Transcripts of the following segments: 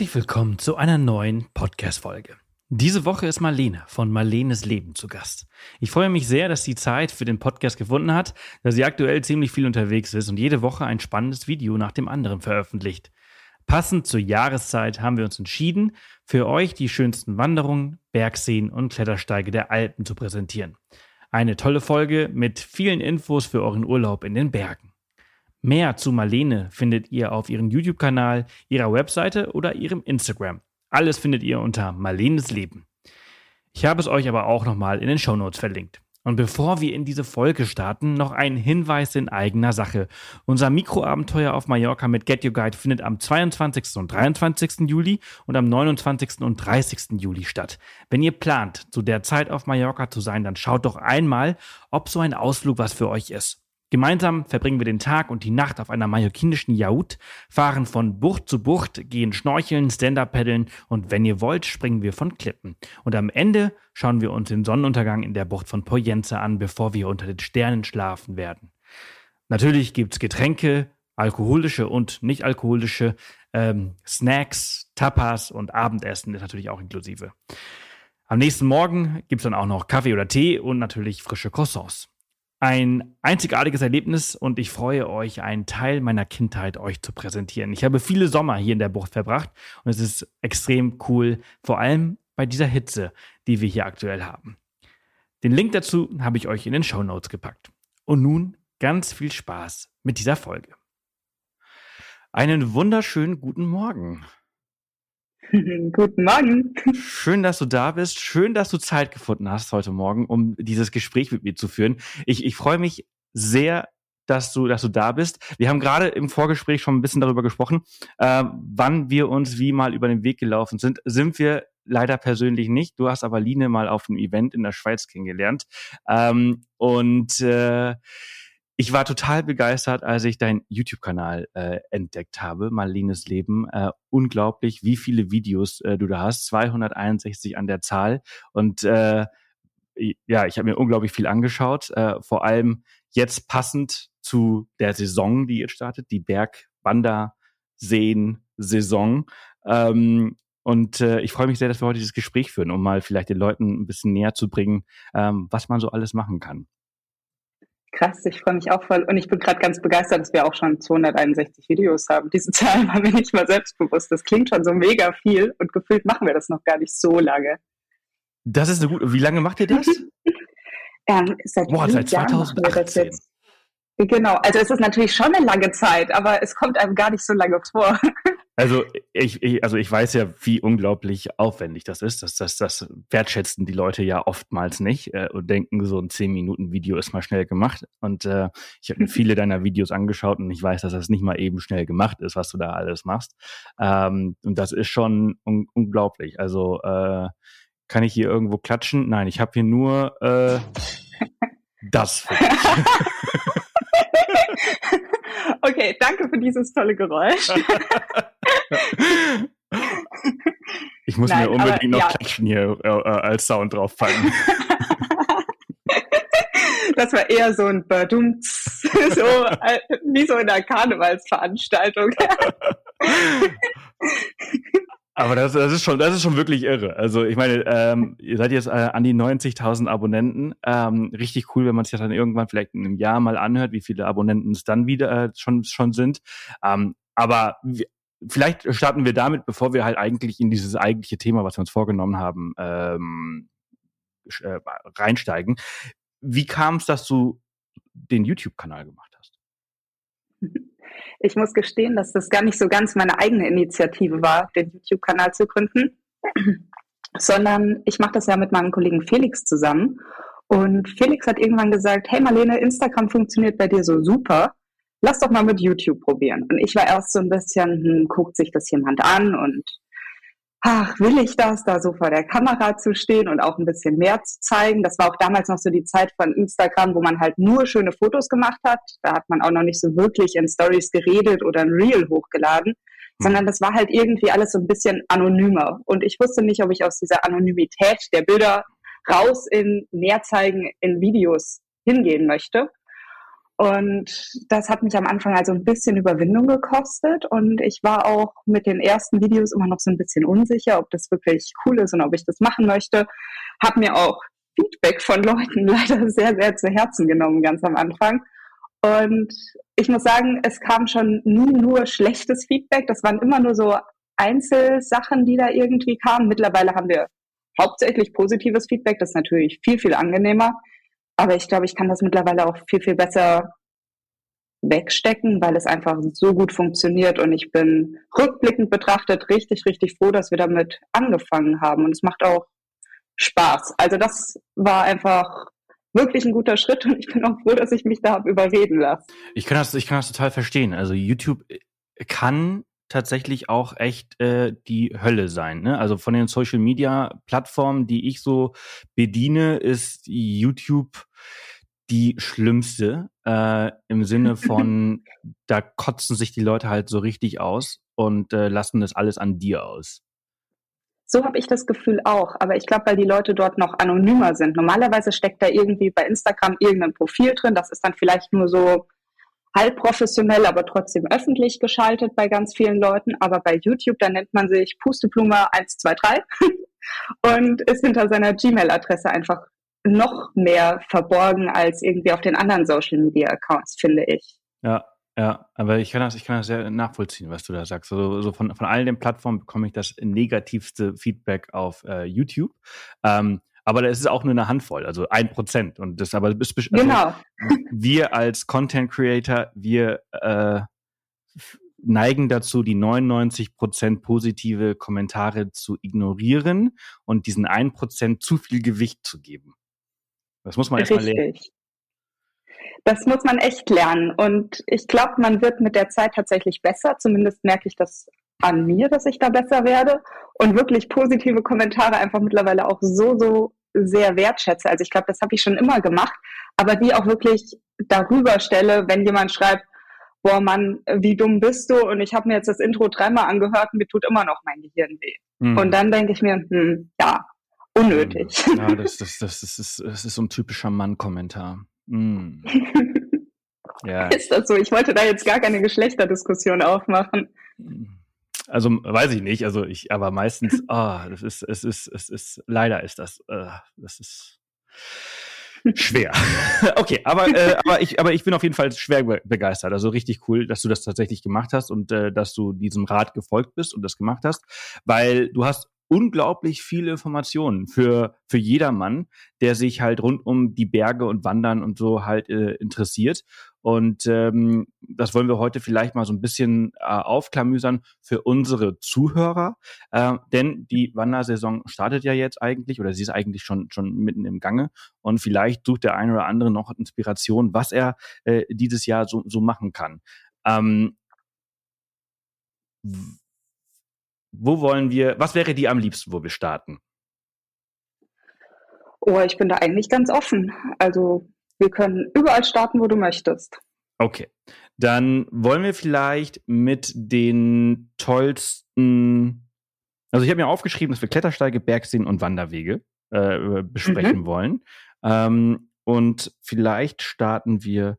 Herzlich willkommen zu einer neuen Podcast-Folge. Diese Woche ist Marlene von Marlenes Leben zu Gast. Ich freue mich sehr, dass sie Zeit für den Podcast gefunden hat, da sie aktuell ziemlich viel unterwegs ist und jede Woche ein spannendes Video nach dem anderen veröffentlicht. Passend zur Jahreszeit haben wir uns entschieden, für euch die schönsten Wanderungen, Bergseen und Klettersteige der Alpen zu präsentieren. Eine tolle Folge mit vielen Infos für euren Urlaub in den Bergen. Mehr zu Marlene findet ihr auf ihrem YouTube-Kanal, ihrer Webseite oder ihrem Instagram. Alles findet ihr unter Marlenes Leben. Ich habe es euch aber auch nochmal in den Shownotes verlinkt. Und bevor wir in diese Folge starten, noch ein Hinweis in eigener Sache. Unser Mikroabenteuer auf Mallorca mit Get Your Guide findet am 22. und 23. Juli und am 29. und 30. Juli statt. Wenn ihr plant, zu der Zeit auf Mallorca zu sein, dann schaut doch einmal, ob so ein Ausflug was für euch ist. Gemeinsam verbringen wir den Tag und die Nacht auf einer mallorquinischen Yacht, fahren von Bucht zu Bucht, gehen schnorcheln, Stand-up paddeln und wenn ihr wollt, springen wir von Klippen. Und am Ende schauen wir uns den Sonnenuntergang in der Bucht von Poyenze an, bevor wir unter den Sternen schlafen werden. Natürlich gibt's Getränke, alkoholische und nicht alkoholische, ähm, Snacks, Tapas und Abendessen ist natürlich auch inklusive. Am nächsten Morgen gibt's dann auch noch Kaffee oder Tee und natürlich frische Croissants ein einzigartiges Erlebnis und ich freue euch, einen Teil meiner Kindheit euch zu präsentieren. Ich habe viele Sommer hier in der Bucht verbracht und es ist extrem cool, vor allem bei dieser Hitze, die wir hier aktuell haben. Den Link dazu habe ich euch in den Show Notes gepackt. Und nun ganz viel Spaß mit dieser Folge. Einen wunderschönen guten Morgen. Guten Morgen. Schön, dass du da bist. Schön, dass du Zeit gefunden hast heute Morgen, um dieses Gespräch mit mir zu führen. Ich, ich freue mich sehr, dass du, dass du da bist. Wir haben gerade im Vorgespräch schon ein bisschen darüber gesprochen, äh, wann wir uns wie mal über den Weg gelaufen sind. Sind wir leider persönlich nicht. Du hast aber Line mal auf einem Event in der Schweiz kennengelernt. Ähm, und äh, ich war total begeistert, als ich deinen YouTube-Kanal äh, entdeckt habe, Marlenes Leben. Äh, unglaublich, wie viele Videos äh, du da hast. 261 an der Zahl. Und äh, ja, ich habe mir unglaublich viel angeschaut. Äh, vor allem jetzt passend zu der Saison, die jetzt startet, die Bergwanderseen-Saison. Ähm, und äh, ich freue mich sehr, dass wir heute dieses Gespräch führen, um mal vielleicht den Leuten ein bisschen näher zu bringen, ähm, was man so alles machen kann. Krass, ich freue mich auch voll. Und ich bin gerade ganz begeistert, dass wir auch schon 261 Videos haben. Diese Zahl war mir nicht mal selbstbewusst. Das klingt schon so mega viel und gefühlt machen wir das noch gar nicht so lange. Das ist eine gute. Wie lange macht ihr das? ähm, seit Boah, seit 2018. Genau, also es ist natürlich schon eine lange Zeit, aber es kommt einem gar nicht so lange vor. Also ich, ich, also ich weiß ja, wie unglaublich aufwendig das ist. Das, das, das wertschätzen die Leute ja oftmals nicht äh, und denken, so ein 10-Minuten-Video ist mal schnell gemacht. Und äh, ich habe mir viele deiner Videos angeschaut und ich weiß, dass das nicht mal eben schnell gemacht ist, was du da alles machst. Ähm, und das ist schon un unglaublich. Also äh, kann ich hier irgendwo klatschen? Nein, ich habe hier nur äh, das. Okay, danke für dieses tolle Geräusch. ich muss Nein, mir unbedingt aber, noch ja. Klatschen hier äh, äh als Sound draufpacken. Das war eher so ein Badumts, so äh, wie so in einer Karnevalsveranstaltung. Aber das, das ist schon, das ist schon wirklich irre. Also ich meine, ähm, ihr seid jetzt äh, an die 90.000 Abonnenten. Ähm, richtig cool, wenn man sich das dann irgendwann vielleicht in einem Jahr mal anhört, wie viele Abonnenten es dann wieder äh, schon schon sind. Ähm, aber vielleicht starten wir damit, bevor wir halt eigentlich in dieses eigentliche Thema, was wir uns vorgenommen haben, ähm, äh, reinsteigen. Wie kam es, dass du den YouTube-Kanal gemacht hast? Ich muss gestehen, dass das gar nicht so ganz meine eigene Initiative war, den YouTube-Kanal zu gründen, sondern ich mache das ja mit meinem Kollegen Felix zusammen. Und Felix hat irgendwann gesagt, hey Marlene, Instagram funktioniert bei dir so super. Lass doch mal mit YouTube probieren. Und ich war erst so ein bisschen, hm, guckt sich das jemand an und ach, will ich das, da so vor der Kamera zu stehen und auch ein bisschen mehr zu zeigen. Das war auch damals noch so die Zeit von Instagram, wo man halt nur schöne Fotos gemacht hat. Da hat man auch noch nicht so wirklich in Stories geredet oder ein Reel hochgeladen, mhm. sondern das war halt irgendwie alles so ein bisschen anonymer. Und ich wusste nicht, ob ich aus dieser Anonymität der Bilder raus in mehr zeigen in Videos hingehen möchte. Und das hat mich am Anfang also ein bisschen Überwindung gekostet. Und ich war auch mit den ersten Videos immer noch so ein bisschen unsicher, ob das wirklich cool ist und ob ich das machen möchte. Hab mir auch Feedback von Leuten leider sehr, sehr zu Herzen genommen, ganz am Anfang. Und ich muss sagen, es kam schon nie nur schlechtes Feedback. Das waren immer nur so Einzelsachen, die da irgendwie kamen. Mittlerweile haben wir hauptsächlich positives Feedback. Das ist natürlich viel, viel angenehmer. Aber ich glaube, ich kann das mittlerweile auch viel, viel besser wegstecken, weil es einfach so gut funktioniert und ich bin rückblickend betrachtet richtig, richtig froh, dass wir damit angefangen haben und es macht auch Spaß. Also das war einfach wirklich ein guter Schritt und ich bin auch froh, dass ich mich da habe überreden lassen. Ich kann das, ich kann das total verstehen. Also YouTube kann tatsächlich auch echt äh, die Hölle sein. Ne? Also von den Social Media Plattformen, die ich so bediene, ist YouTube die schlimmste äh, im Sinne von, da kotzen sich die Leute halt so richtig aus und äh, lassen das alles an dir aus. So habe ich das Gefühl auch. Aber ich glaube, weil die Leute dort noch anonymer sind. Normalerweise steckt da irgendwie bei Instagram irgendein Profil drin. Das ist dann vielleicht nur so halb professionell, aber trotzdem öffentlich geschaltet bei ganz vielen Leuten. Aber bei YouTube, da nennt man sich Pusteblume 123 und ist hinter seiner Gmail-Adresse einfach noch mehr verborgen als irgendwie auf den anderen Social Media Accounts, finde ich. Ja, ja, aber ich kann das, ich kann das sehr nachvollziehen, was du da sagst. Also, so von, von all den Plattformen bekomme ich das negativste Feedback auf äh, YouTube. Ähm, aber das ist auch nur eine Handvoll, also ein Prozent. Und das aber also genau. wir als Content Creator, wir äh, neigen dazu, die 99 Prozent positive Kommentare zu ignorieren und diesen ein Prozent zu viel Gewicht zu geben. Das muss man erstmal lernen. Das muss man echt lernen. Und ich glaube, man wird mit der Zeit tatsächlich besser. Zumindest merke ich das an mir, dass ich da besser werde und wirklich positive Kommentare einfach mittlerweile auch so, so sehr wertschätze. Also ich glaube, das habe ich schon immer gemacht, aber die auch wirklich darüber stelle, wenn jemand schreibt, boah Mann, wie dumm bist du? Und ich habe mir jetzt das Intro dreimal angehört und mir tut immer noch mein Gehirn weh. Mhm. Und dann denke ich mir, hm, ja, unnötig. Ja, das, das, das, das, ist, das ist so ein typischer Mann-Kommentar. Mm. ja. Ist das so? Ich wollte da jetzt gar keine Geschlechterdiskussion aufmachen. Also weiß ich nicht, also ich, aber meistens, ah, oh, das ist, es ist, es ist, leider ist das, äh, das ist schwer. okay, aber, äh, aber ich, aber ich bin auf jeden Fall schwer begeistert. Also richtig cool, dass du das tatsächlich gemacht hast und äh, dass du diesem Rat gefolgt bist und das gemacht hast, weil du hast unglaublich viele Informationen für, für jedermann, der sich halt rund um die Berge und Wandern und so halt äh, interessiert. Und ähm, das wollen wir heute vielleicht mal so ein bisschen äh, aufklamüsern für unsere Zuhörer. Äh, denn die Wandersaison startet ja jetzt eigentlich oder sie ist eigentlich schon, schon mitten im Gange. Und vielleicht sucht der eine oder andere noch Inspiration, was er äh, dieses Jahr so, so machen kann. Ähm, wo wollen wir, was wäre dir am liebsten, wo wir starten? Oh, ich bin da eigentlich ganz offen. Also wir können überall starten, wo du möchtest. Okay. Dann wollen wir vielleicht mit den tollsten, also ich habe mir aufgeschrieben, dass wir Klettersteige, Bergseen und Wanderwege äh, besprechen mhm. wollen. Ähm, und vielleicht starten wir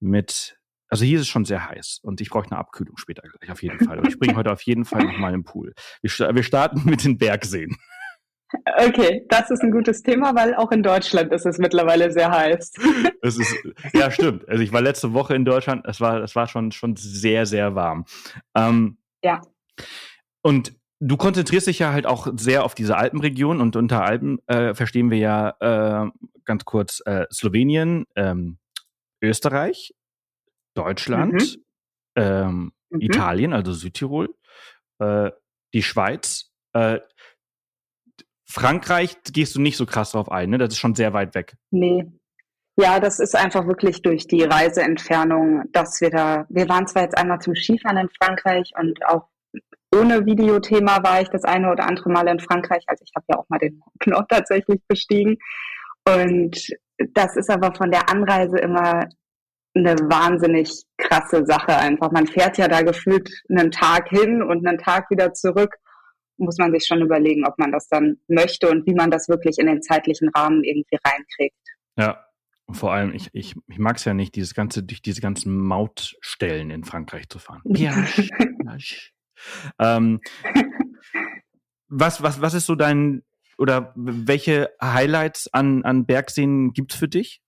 mit also hier ist es schon sehr heiß und ich brauche eine Abkühlung später gleich auf jeden Fall. Und ich springe heute auf jeden Fall nochmal im Pool. Wir, wir starten mit den Bergseen. Okay, das ist ein gutes Thema, weil auch in Deutschland ist es mittlerweile sehr heiß. Es ist, ja, stimmt. Also ich war letzte Woche in Deutschland, es war, es war schon, schon sehr, sehr warm. Ähm, ja. Und du konzentrierst dich ja halt auch sehr auf diese Alpenregion und unter Alpen äh, verstehen wir ja äh, ganz kurz äh, Slowenien, ähm, Österreich, Deutschland, mhm. Ähm, mhm. Italien, also Südtirol, äh, die Schweiz, äh, Frankreich gehst du nicht so krass drauf ein, ne? Das ist schon sehr weit weg. Nee. Ja, das ist einfach wirklich durch die Reiseentfernung, dass wir da, wir waren zwar jetzt einmal zum Skifahren in Frankreich und auch ohne Videothema war ich das eine oder andere Mal in Frankreich. Also ich habe ja auch mal den Knopf tatsächlich bestiegen. Und das ist aber von der Anreise immer eine wahnsinnig krasse Sache einfach. Man fährt ja da gefühlt einen Tag hin und einen Tag wieder zurück. Muss man sich schon überlegen, ob man das dann möchte und wie man das wirklich in den zeitlichen Rahmen irgendwie reinkriegt. Ja, vor allem, ich, ich, ich mag es ja nicht, dieses ganze, durch diese ganzen Mautstellen in Frankreich zu fahren. Ja. ähm, was, was, was ist so dein, oder welche Highlights an, an Bergseen gibt's für dich?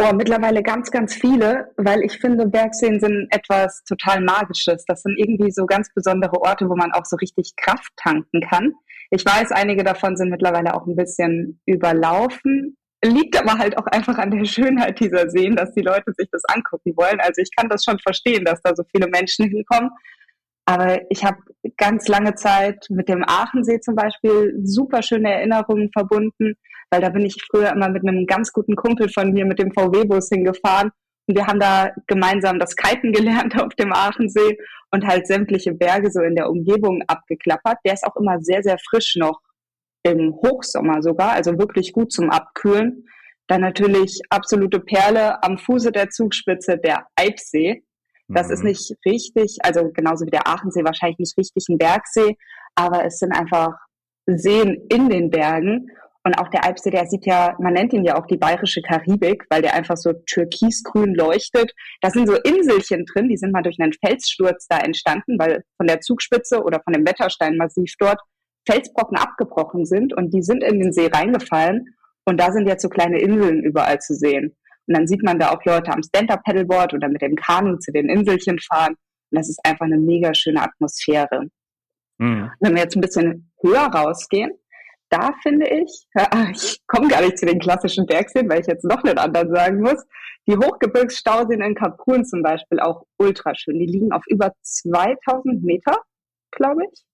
Oh, mittlerweile ganz, ganz viele, weil ich finde, Bergseen sind etwas total Magisches. Das sind irgendwie so ganz besondere Orte, wo man auch so richtig Kraft tanken kann. Ich weiß, einige davon sind mittlerweile auch ein bisschen überlaufen. Liegt aber halt auch einfach an der Schönheit dieser Seen, dass die Leute sich das angucken wollen. Also ich kann das schon verstehen, dass da so viele Menschen hinkommen. Aber ich habe ganz lange Zeit mit dem Aachensee zum Beispiel super schöne Erinnerungen verbunden, weil da bin ich früher immer mit einem ganz guten Kumpel von mir mit dem VW-Bus hingefahren und wir haben da gemeinsam das Kiten gelernt auf dem Aachensee und halt sämtliche Berge so in der Umgebung abgeklappert. Der ist auch immer sehr, sehr frisch noch im Hochsommer sogar, also wirklich gut zum Abkühlen. Dann natürlich absolute Perle am Fuße der Zugspitze der Eibsee. Das mhm. ist nicht richtig, also genauso wie der Aachensee wahrscheinlich nicht richtig ein Bergsee, aber es sind einfach Seen in den Bergen. Und auch der Alpsee, der sieht ja, man nennt ihn ja auch die bayerische Karibik, weil der einfach so türkisgrün leuchtet. Da sind so Inselchen drin, die sind mal durch einen Felssturz da entstanden, weil von der Zugspitze oder von dem Wettersteinmassiv dort Felsbrocken abgebrochen sind und die sind in den See reingefallen. Und da sind jetzt so kleine Inseln überall zu sehen. Und dann sieht man da auch Leute am Stand-Up-Paddleboard oder mit dem Kanu zu den Inselchen fahren. Und das ist einfach eine mega schöne Atmosphäre. Mhm. Wenn wir jetzt ein bisschen höher rausgehen, da finde ich, ich komme gar nicht zu den klassischen Bergseen, weil ich jetzt noch einen anderen sagen muss, die Hochgebirgsstauseen in Kaprun zum Beispiel auch ultra schön. Die liegen auf über 2000 Meter, glaube ich.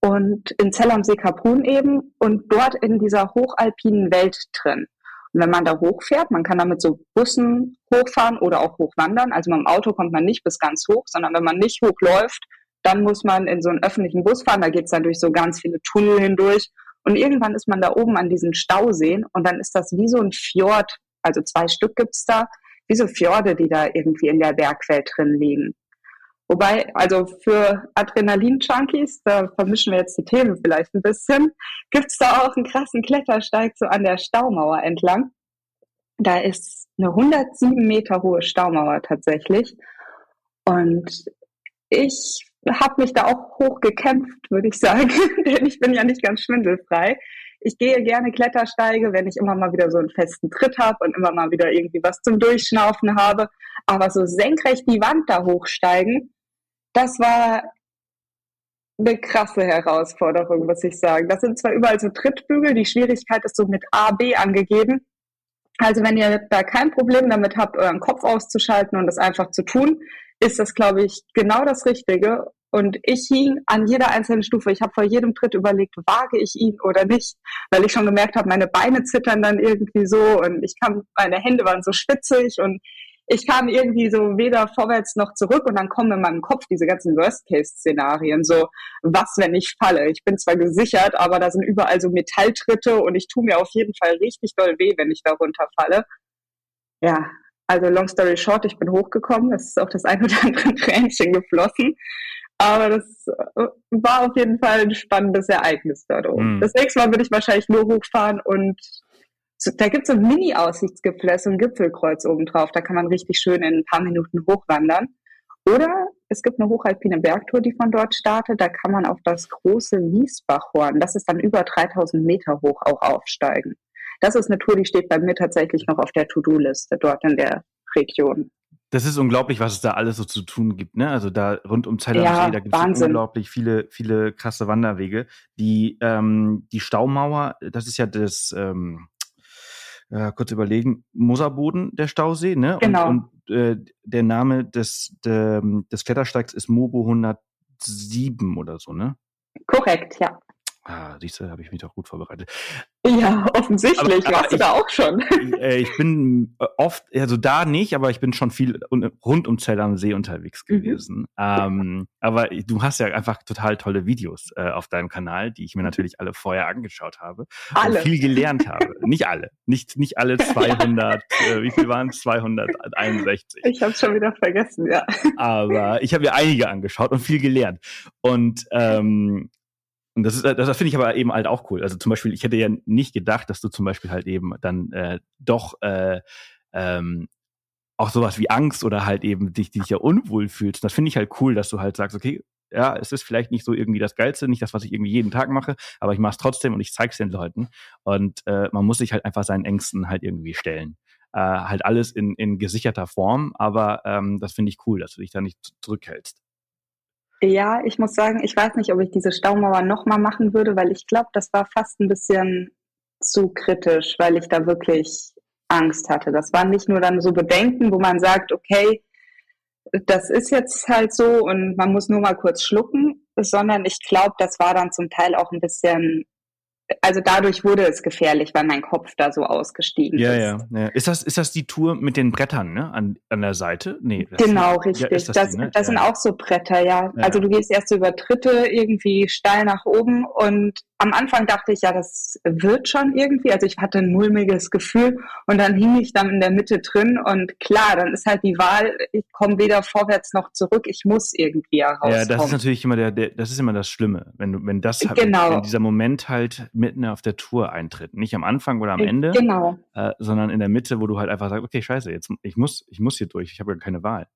Und in Zell am See Kaprun eben und dort in dieser hochalpinen Welt drin. Und wenn man da hochfährt, man kann da mit so Bussen hochfahren oder auch hochwandern. Also mit dem Auto kommt man nicht bis ganz hoch, sondern wenn man nicht hochläuft, dann muss man in so einen öffentlichen Bus fahren. Da geht's dann durch so ganz viele Tunnel hindurch. Und irgendwann ist man da oben an diesen Stauseen und dann ist das wie so ein Fjord. Also zwei Stück gibt's da, wie so Fjorde, die da irgendwie in der Bergwelt drin liegen. Wobei, also für Adrenalin-Junkies, da vermischen wir jetzt die Themen vielleicht ein bisschen, gibt's da auch einen krassen Klettersteig so an der Staumauer entlang. Da ist eine 107 Meter hohe Staumauer tatsächlich. Und ich habe mich da auch hoch gekämpft, würde ich sagen, denn ich bin ja nicht ganz schwindelfrei. Ich gehe gerne Klettersteige, wenn ich immer mal wieder so einen festen Tritt habe und immer mal wieder irgendwie was zum Durchschnaufen habe. Aber so senkrecht die Wand da hochsteigen, das war eine krasse Herausforderung, muss ich sagen. Das sind zwar überall so Trittbügel, die Schwierigkeit ist so mit A, B angegeben. Also wenn ihr da kein Problem damit habt, euren Kopf auszuschalten und das einfach zu tun, ist das, glaube ich, genau das Richtige. Und ich hing an jeder einzelnen Stufe. Ich habe vor jedem Tritt überlegt, wage ich ihn oder nicht, weil ich schon gemerkt habe, meine Beine zittern dann irgendwie so und ich kam, meine Hände waren so schwitzig und ich kam irgendwie so weder vorwärts noch zurück und dann kommen in meinem Kopf diese ganzen Worst-Case-Szenarien, so was, wenn ich falle. Ich bin zwar gesichert, aber da sind überall so Metalltritte und ich tue mir auf jeden Fall richtig doll weh, wenn ich da runterfalle. Ja, also long story short, ich bin hochgekommen, es ist auch das ein oder andere Tränchen geflossen, aber das äh, war auf jeden Fall ein spannendes Ereignis dort oben. Mm. Das nächste Mal würde ich wahrscheinlich nur hochfahren und da gibt es so ein Mini-Aussichtsgipfel, so ein Gipfelkreuz oben drauf. Da kann man richtig schön in ein paar Minuten hochwandern. Oder es gibt eine hochalpine Bergtour, die von dort startet. Da kann man auf das große Wiesbachhorn, das ist dann über 3000 Meter hoch, auch aufsteigen. Das ist eine Tour, die steht bei mir tatsächlich noch auf der To-Do-Liste dort in der Region. Das ist unglaublich, was es da alles so zu tun gibt. Ne? Also da rund um Zell ja, da gibt es unglaublich viele, viele krasse Wanderwege. Die, ähm, die Staumauer, das ist ja das, ähm, äh, kurz überlegen, Moserboden, der Stausee, ne? Genau. Und, und äh, der Name des, de, des Klettersteigs ist Mobo 107 oder so, ne? Korrekt, ja. Ah, siehst du, habe ich mich doch gut vorbereitet. Ja, offensichtlich. Aber, Warst du da auch schon? Äh, ich bin äh, oft, also da nicht, aber ich bin schon viel rund um Zell am See unterwegs mhm. gewesen. Mhm. Ähm, aber du hast ja einfach total tolle Videos äh, auf deinem Kanal, die ich mir natürlich alle vorher angeschaut habe. Alle. Und viel gelernt habe. nicht alle. Nicht, nicht alle 200, äh, wie viel waren es? 261. Ich habe schon wieder vergessen, ja. Aber ich habe mir einige angeschaut und viel gelernt. Und ähm, und das ist, das finde ich aber eben halt auch cool. Also zum Beispiel, ich hätte ja nicht gedacht, dass du zum Beispiel halt eben dann äh, doch äh, ähm, auch sowas wie Angst oder halt eben dich, dich ja unwohl fühlst. Das finde ich halt cool, dass du halt sagst, okay, ja, es ist vielleicht nicht so irgendwie das Geilste, nicht das, was ich irgendwie jeden Tag mache, aber ich mache es trotzdem und ich zeige es den Leuten. Und äh, man muss sich halt einfach seinen Ängsten halt irgendwie stellen. Äh, halt alles in, in gesicherter Form, aber ähm, das finde ich cool, dass du dich da nicht zurückhältst. Ja, ich muss sagen, ich weiß nicht, ob ich diese Staumauer nochmal machen würde, weil ich glaube, das war fast ein bisschen zu kritisch, weil ich da wirklich Angst hatte. Das waren nicht nur dann so Bedenken, wo man sagt, okay, das ist jetzt halt so und man muss nur mal kurz schlucken, sondern ich glaube, das war dann zum Teil auch ein bisschen also dadurch wurde es gefährlich, weil mein Kopf da so ausgestiegen ja, ist. Ja, ja. Ist das, ist das die Tour mit den Brettern, ne? An, an der Seite? Nee. Genau, ist, richtig. Ja, das, das, die, ne? das sind auch so Bretter, ja. ja. Also du gehst erst über Tritte irgendwie steil nach oben und am Anfang dachte ich, ja, das wird schon irgendwie. Also ich hatte ein mulmiges Gefühl und dann hing ich dann in der Mitte drin und klar, dann ist halt die Wahl, ich komme weder vorwärts noch zurück, ich muss irgendwie herauskommen. Ja, das ist natürlich immer der, der das ist immer das Schlimme, wenn du, wenn das halt, genau. wenn dieser Moment halt mitten auf der Tour eintritt. Nicht am Anfang oder am Ende, genau. äh, sondern in der Mitte, wo du halt einfach sagst, okay, scheiße, jetzt ich muss, ich muss hier durch, ich habe ja keine Wahl.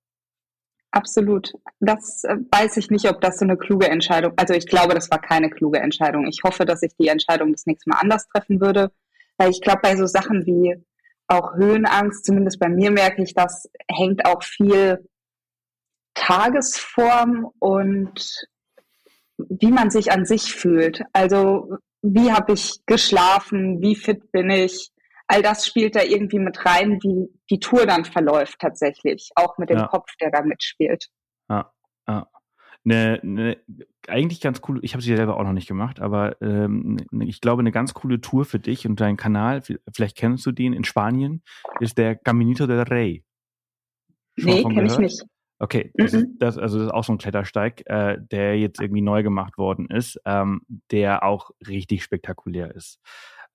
Absolut. Das äh, weiß ich nicht, ob das so eine kluge Entscheidung. Also ich glaube, das war keine kluge Entscheidung. Ich hoffe, dass ich die Entscheidung das nächste Mal anders treffen würde, weil ich glaube, bei so Sachen wie auch Höhenangst, zumindest bei mir merke ich, das hängt auch viel Tagesform und wie man sich an sich fühlt. Also wie habe ich geschlafen, wie fit bin ich, all das spielt da irgendwie mit rein, wie die Tour dann verläuft tatsächlich, auch mit dem ja. Kopf, der da mitspielt. Ja, ja. Ne, ne, eigentlich ganz cool, ich habe sie selber auch noch nicht gemacht, aber ähm, ne, ich glaube, eine ganz coole Tour für dich und deinen Kanal, vielleicht kennst du den in Spanien, ist der Caminito del Rey. Schon nee, kenne ich nicht. Okay, das, ist, das, also das ist auch so ein Klettersteig, äh, der jetzt irgendwie neu gemacht worden ist, ähm, der auch richtig spektakulär ist.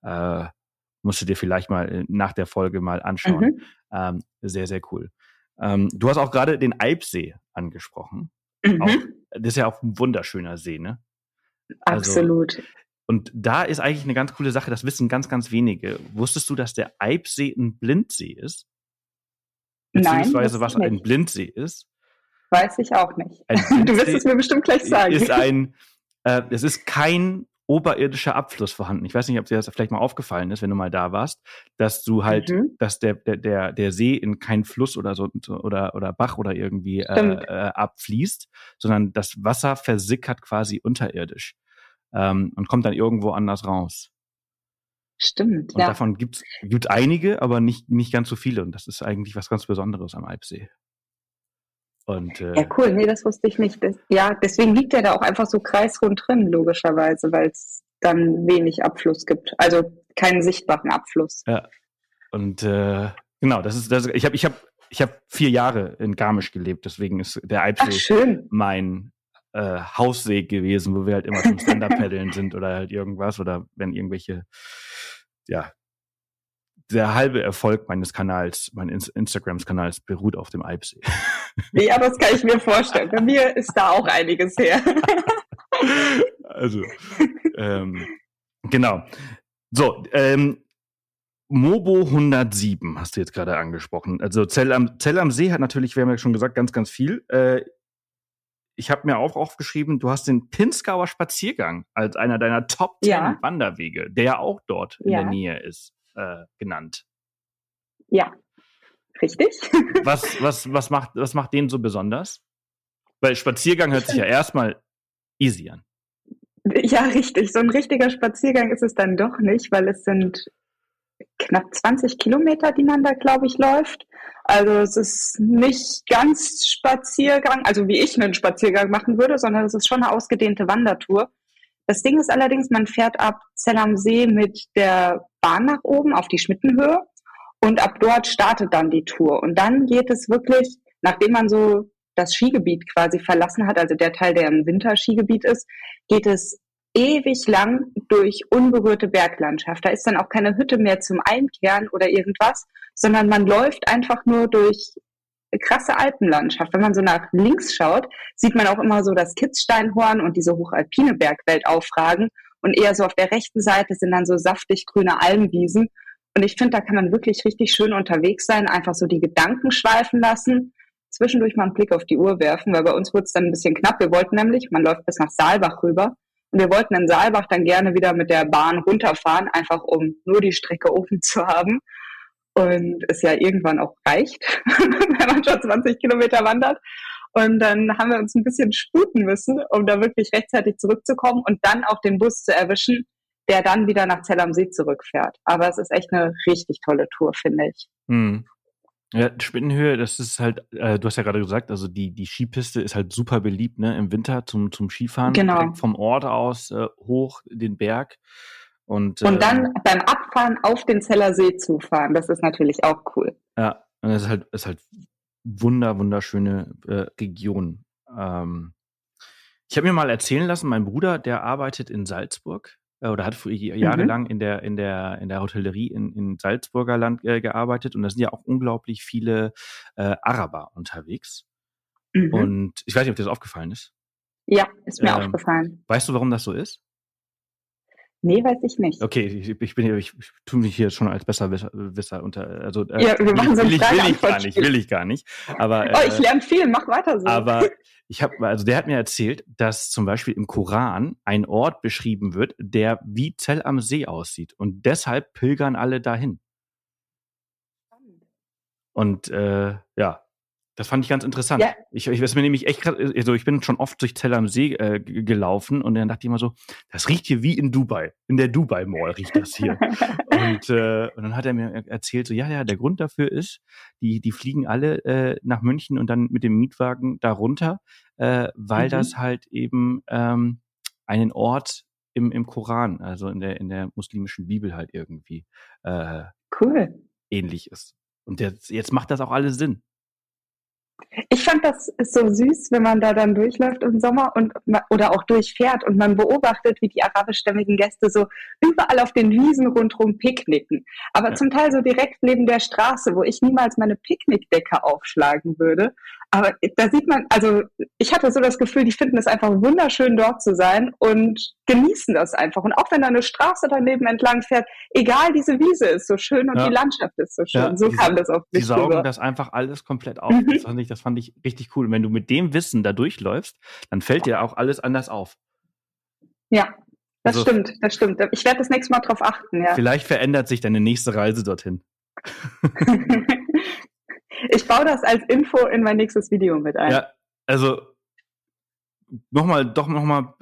Äh, musst du dir vielleicht mal äh, nach der Folge mal anschauen. Mhm. Ähm, sehr, sehr cool. Ähm, du hast auch gerade den Alpsee angesprochen. Mhm. Auch, das ist ja auch ein wunderschöner See, ne? Also, Absolut. Und da ist eigentlich eine ganz coole Sache, das wissen ganz, ganz wenige. Wusstest du, dass der Eibsee ein Blindsee ist? Beziehungsweise Nein, was ein Blindsee ist? Weiß ich auch nicht. Du wirst es mir bestimmt gleich sagen. Ist ein, äh, es ist kein oberirdischer Abfluss vorhanden. Ich weiß nicht, ob dir das vielleicht mal aufgefallen ist, wenn du mal da warst, dass du halt, mhm. dass der, der, der See in keinen Fluss oder so oder, oder Bach oder irgendwie äh, äh, abfließt, sondern das Wasser versickert quasi unterirdisch ähm, und kommt dann irgendwo anders raus. Stimmt. Und ja. davon gibt es einige, aber nicht, nicht ganz so viele. Und das ist eigentlich was ganz Besonderes am Alpsee. Und, äh, ja, cool. Nee, das wusste ich nicht. Das, ja, deswegen liegt er da auch einfach so kreisrund drin, logischerweise, weil es dann wenig Abfluss gibt. Also keinen sichtbaren Abfluss. Ja. Und äh, genau, das ist das. Ich habe ich hab, ich hab vier Jahre in Garmisch gelebt, deswegen ist der Alpsee mein äh, Haussee gewesen, wo wir halt immer zum Stand-Up-Paddeln sind oder halt irgendwas oder wenn irgendwelche ja, der halbe Erfolg meines Kanals, meines Instagrams-Kanals beruht auf dem Alpsee. Ja, das kann ich mir vorstellen. Bei mir ist da auch einiges her. Also, ähm, genau. So, ähm, Mobo 107 hast du jetzt gerade angesprochen. Also Zell am, Zell am See hat natürlich, wir haben ja schon gesagt, ganz, ganz viel. Äh, ich habe mir auch aufgeschrieben, du hast den Pinskauer Spaziergang als einer deiner Top 10 ja. Wanderwege, der auch dort in der Nähe ist äh, genannt. Ja, richtig. was, was, was, macht, was macht den so besonders? Weil Spaziergang hört sich ja erstmal easy an. Ja, richtig. So ein richtiger Spaziergang ist es dann doch nicht, weil es sind knapp 20 Kilometer, die man da, glaube ich, läuft. Also es ist nicht ganz Spaziergang, also wie ich einen Spaziergang machen würde, sondern es ist schon eine ausgedehnte Wandertour, Das Ding ist allerdings, man fährt ab Zell am See mit der Bahn nach oben auf die Schmittenhöhe und ab dort startet dann die Tour. Und dann geht es wirklich, nachdem man so das Skigebiet quasi verlassen hat, also der Teil, der im Winterskigebiet ist, geht es ewig lang durch unberührte Berglandschaft. Da ist dann auch keine Hütte mehr zum Einkehren oder irgendwas, sondern man läuft einfach nur durch krasse Alpenlandschaft. Wenn man so nach links schaut, sieht man auch immer so das Kitzsteinhorn und diese hochalpine Bergwelt aufragen. Und eher so auf der rechten Seite sind dann so saftig grüne Almwiesen. Und ich finde, da kann man wirklich richtig schön unterwegs sein, einfach so die Gedanken schweifen lassen, zwischendurch mal einen Blick auf die Uhr werfen, weil bei uns wurde es dann ein bisschen knapp. Wir wollten nämlich, man läuft bis nach Saalbach rüber. Und wir wollten in Saalbach dann gerne wieder mit der Bahn runterfahren, einfach um nur die Strecke offen zu haben und es ja irgendwann auch reicht, wenn man schon 20 Kilometer wandert. Und dann haben wir uns ein bisschen sputen müssen, um da wirklich rechtzeitig zurückzukommen und dann auch den Bus zu erwischen, der dann wieder nach Zell am See zurückfährt. Aber es ist echt eine richtig tolle Tour, finde ich. Hm. Ja, Spittenhöhe, das ist halt, äh, du hast ja gerade gesagt, also die, die Skipiste ist halt super beliebt, ne, im Winter zum, zum Skifahren. Genau. Direkt vom Ort aus äh, hoch den Berg. Und, und dann ähm, beim Abfahren auf den Zeller See zu fahren, das ist natürlich auch cool. Ja, und das ist halt, ist halt wunder, wunderschöne äh, Region. Ähm, ich habe mir mal erzählen lassen, mein Bruder, der arbeitet in Salzburg äh, oder hat jahrelang mhm. in der in der in der Hotellerie in, in Salzburger Land äh, gearbeitet und da sind ja auch unglaublich viele äh, Araber unterwegs. Mhm. Und ich weiß nicht, ob dir das aufgefallen ist. Ja, ist mir ähm, aufgefallen. Weißt du, warum das so ist? Nee, weiß ich nicht. Okay, ich, ich bin ich, ich tue mich hier schon als Besserwisser unter. Also, äh, ja, wir machen will, will, ich, will ich gar nicht, will ich gar nicht. Aber, äh, oh, ich lerne viel, mach weiter so. Aber ich habe, also der hat mir erzählt, dass zum Beispiel im Koran ein Ort beschrieben wird, der wie Zell am See aussieht. Und deshalb pilgern alle dahin. Und äh, ja, das fand ich ganz interessant. Ja. Ich, ich, mir nämlich echt also ich bin schon oft durch Zell am See äh, gelaufen und dann dachte ich immer so, das riecht hier wie in Dubai. In der Dubai Mall riecht das hier. und, äh, und dann hat er mir erzählt, so, ja, ja, der Grund dafür ist, die, die fliegen alle äh, nach München und dann mit dem Mietwagen da runter, äh, weil mhm. das halt eben ähm, einen Ort im, im Koran, also in der, in der muslimischen Bibel halt irgendwie äh, cool. ähnlich ist. Und jetzt, jetzt macht das auch alles Sinn. Ich fand das so süß, wenn man da dann durchläuft im Sommer und oder auch durchfährt und man beobachtet, wie die arabischstämmigen Gäste so überall auf den Wiesen rundherum picknicken. Aber ja. zum Teil so direkt neben der Straße, wo ich niemals meine Picknickdecke aufschlagen würde. Aber da sieht man, also ich hatte so das Gefühl, die finden es einfach wunderschön, dort zu sein und genießen das einfach. Und auch wenn da eine Straße daneben entlang fährt, egal, diese Wiese ist so schön und ja. die Landschaft ist so schön. Ja, so kam das auf mich. Die saugen rüber. das einfach alles komplett auf. Mhm. Das, fand ich, das fand ich richtig cool. Und wenn du mit dem Wissen da durchläufst, dann fällt dir auch alles anders auf. Ja, das also, stimmt, das stimmt. Ich werde das nächste Mal drauf achten, ja. Vielleicht verändert sich deine nächste Reise dorthin. Ich baue das als Info in mein nächstes Video mit ein. Ja, also nochmal, doch nochmal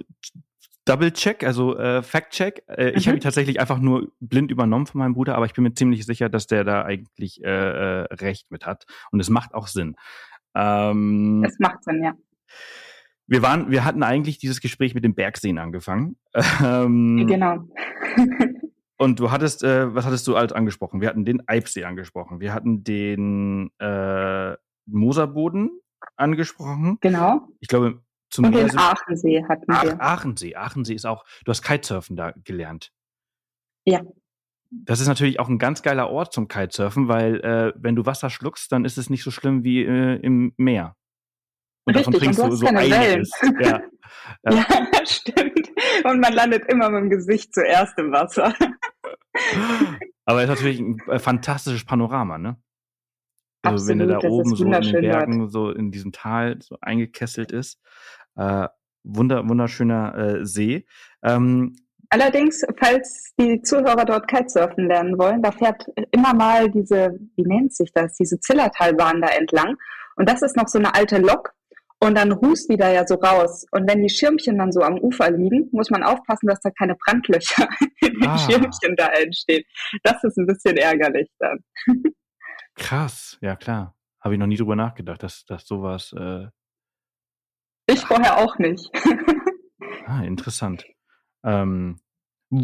Double Check, also äh, Fact Check. Äh, mhm. Ich habe ihn tatsächlich einfach nur blind übernommen von meinem Bruder, aber ich bin mir ziemlich sicher, dass der da eigentlich äh, äh recht mit hat. Und es macht auch Sinn. Ähm, es macht Sinn, ja. Wir waren, wir hatten eigentlich dieses Gespräch mit dem Bergseen angefangen. Ähm, genau. Und du hattest, äh, was hattest du alt angesprochen? Wir hatten den Eibsee angesprochen. Wir hatten den äh, Moserboden angesprochen. Genau. Ich glaube, zum Und den Aachensee hatten Ach, wir. Aachensee. Aachensee ist auch, du hast Kitesurfen da gelernt. Ja. Das ist natürlich auch ein ganz geiler Ort zum Kitesurfen, weil äh, wenn du Wasser schluckst, dann ist es nicht so schlimm wie äh, im Meer. Und Richtig, davon trinkst und du, so einiges. Ja. Ja. ja, stimmt. Und man landet immer mit dem Gesicht zuerst im Wasser. Aber es ist natürlich ein äh, fantastisches Panorama, ne? Also Absolut, wenn er da oben so in den Bergen, dort. so in diesem Tal so eingekesselt ist. Äh, wunder, wunderschöner äh, See. Ähm, Allerdings, falls die Zuhörer dort Kitesurfen lernen wollen, da fährt immer mal diese, wie nennt sich das, diese Zillertalbahn da entlang. Und das ist noch so eine alte Lok, und dann rußt die da ja so raus. Und wenn die Schirmchen dann so am Ufer liegen, muss man aufpassen, dass da keine Brandlöcher in den ah. Schirmchen da entstehen. Das ist ein bisschen ärgerlich dann. Krass, ja klar. Habe ich noch nie drüber nachgedacht, dass, dass sowas. Äh... Ich vorher auch nicht. ah, interessant. Ähm,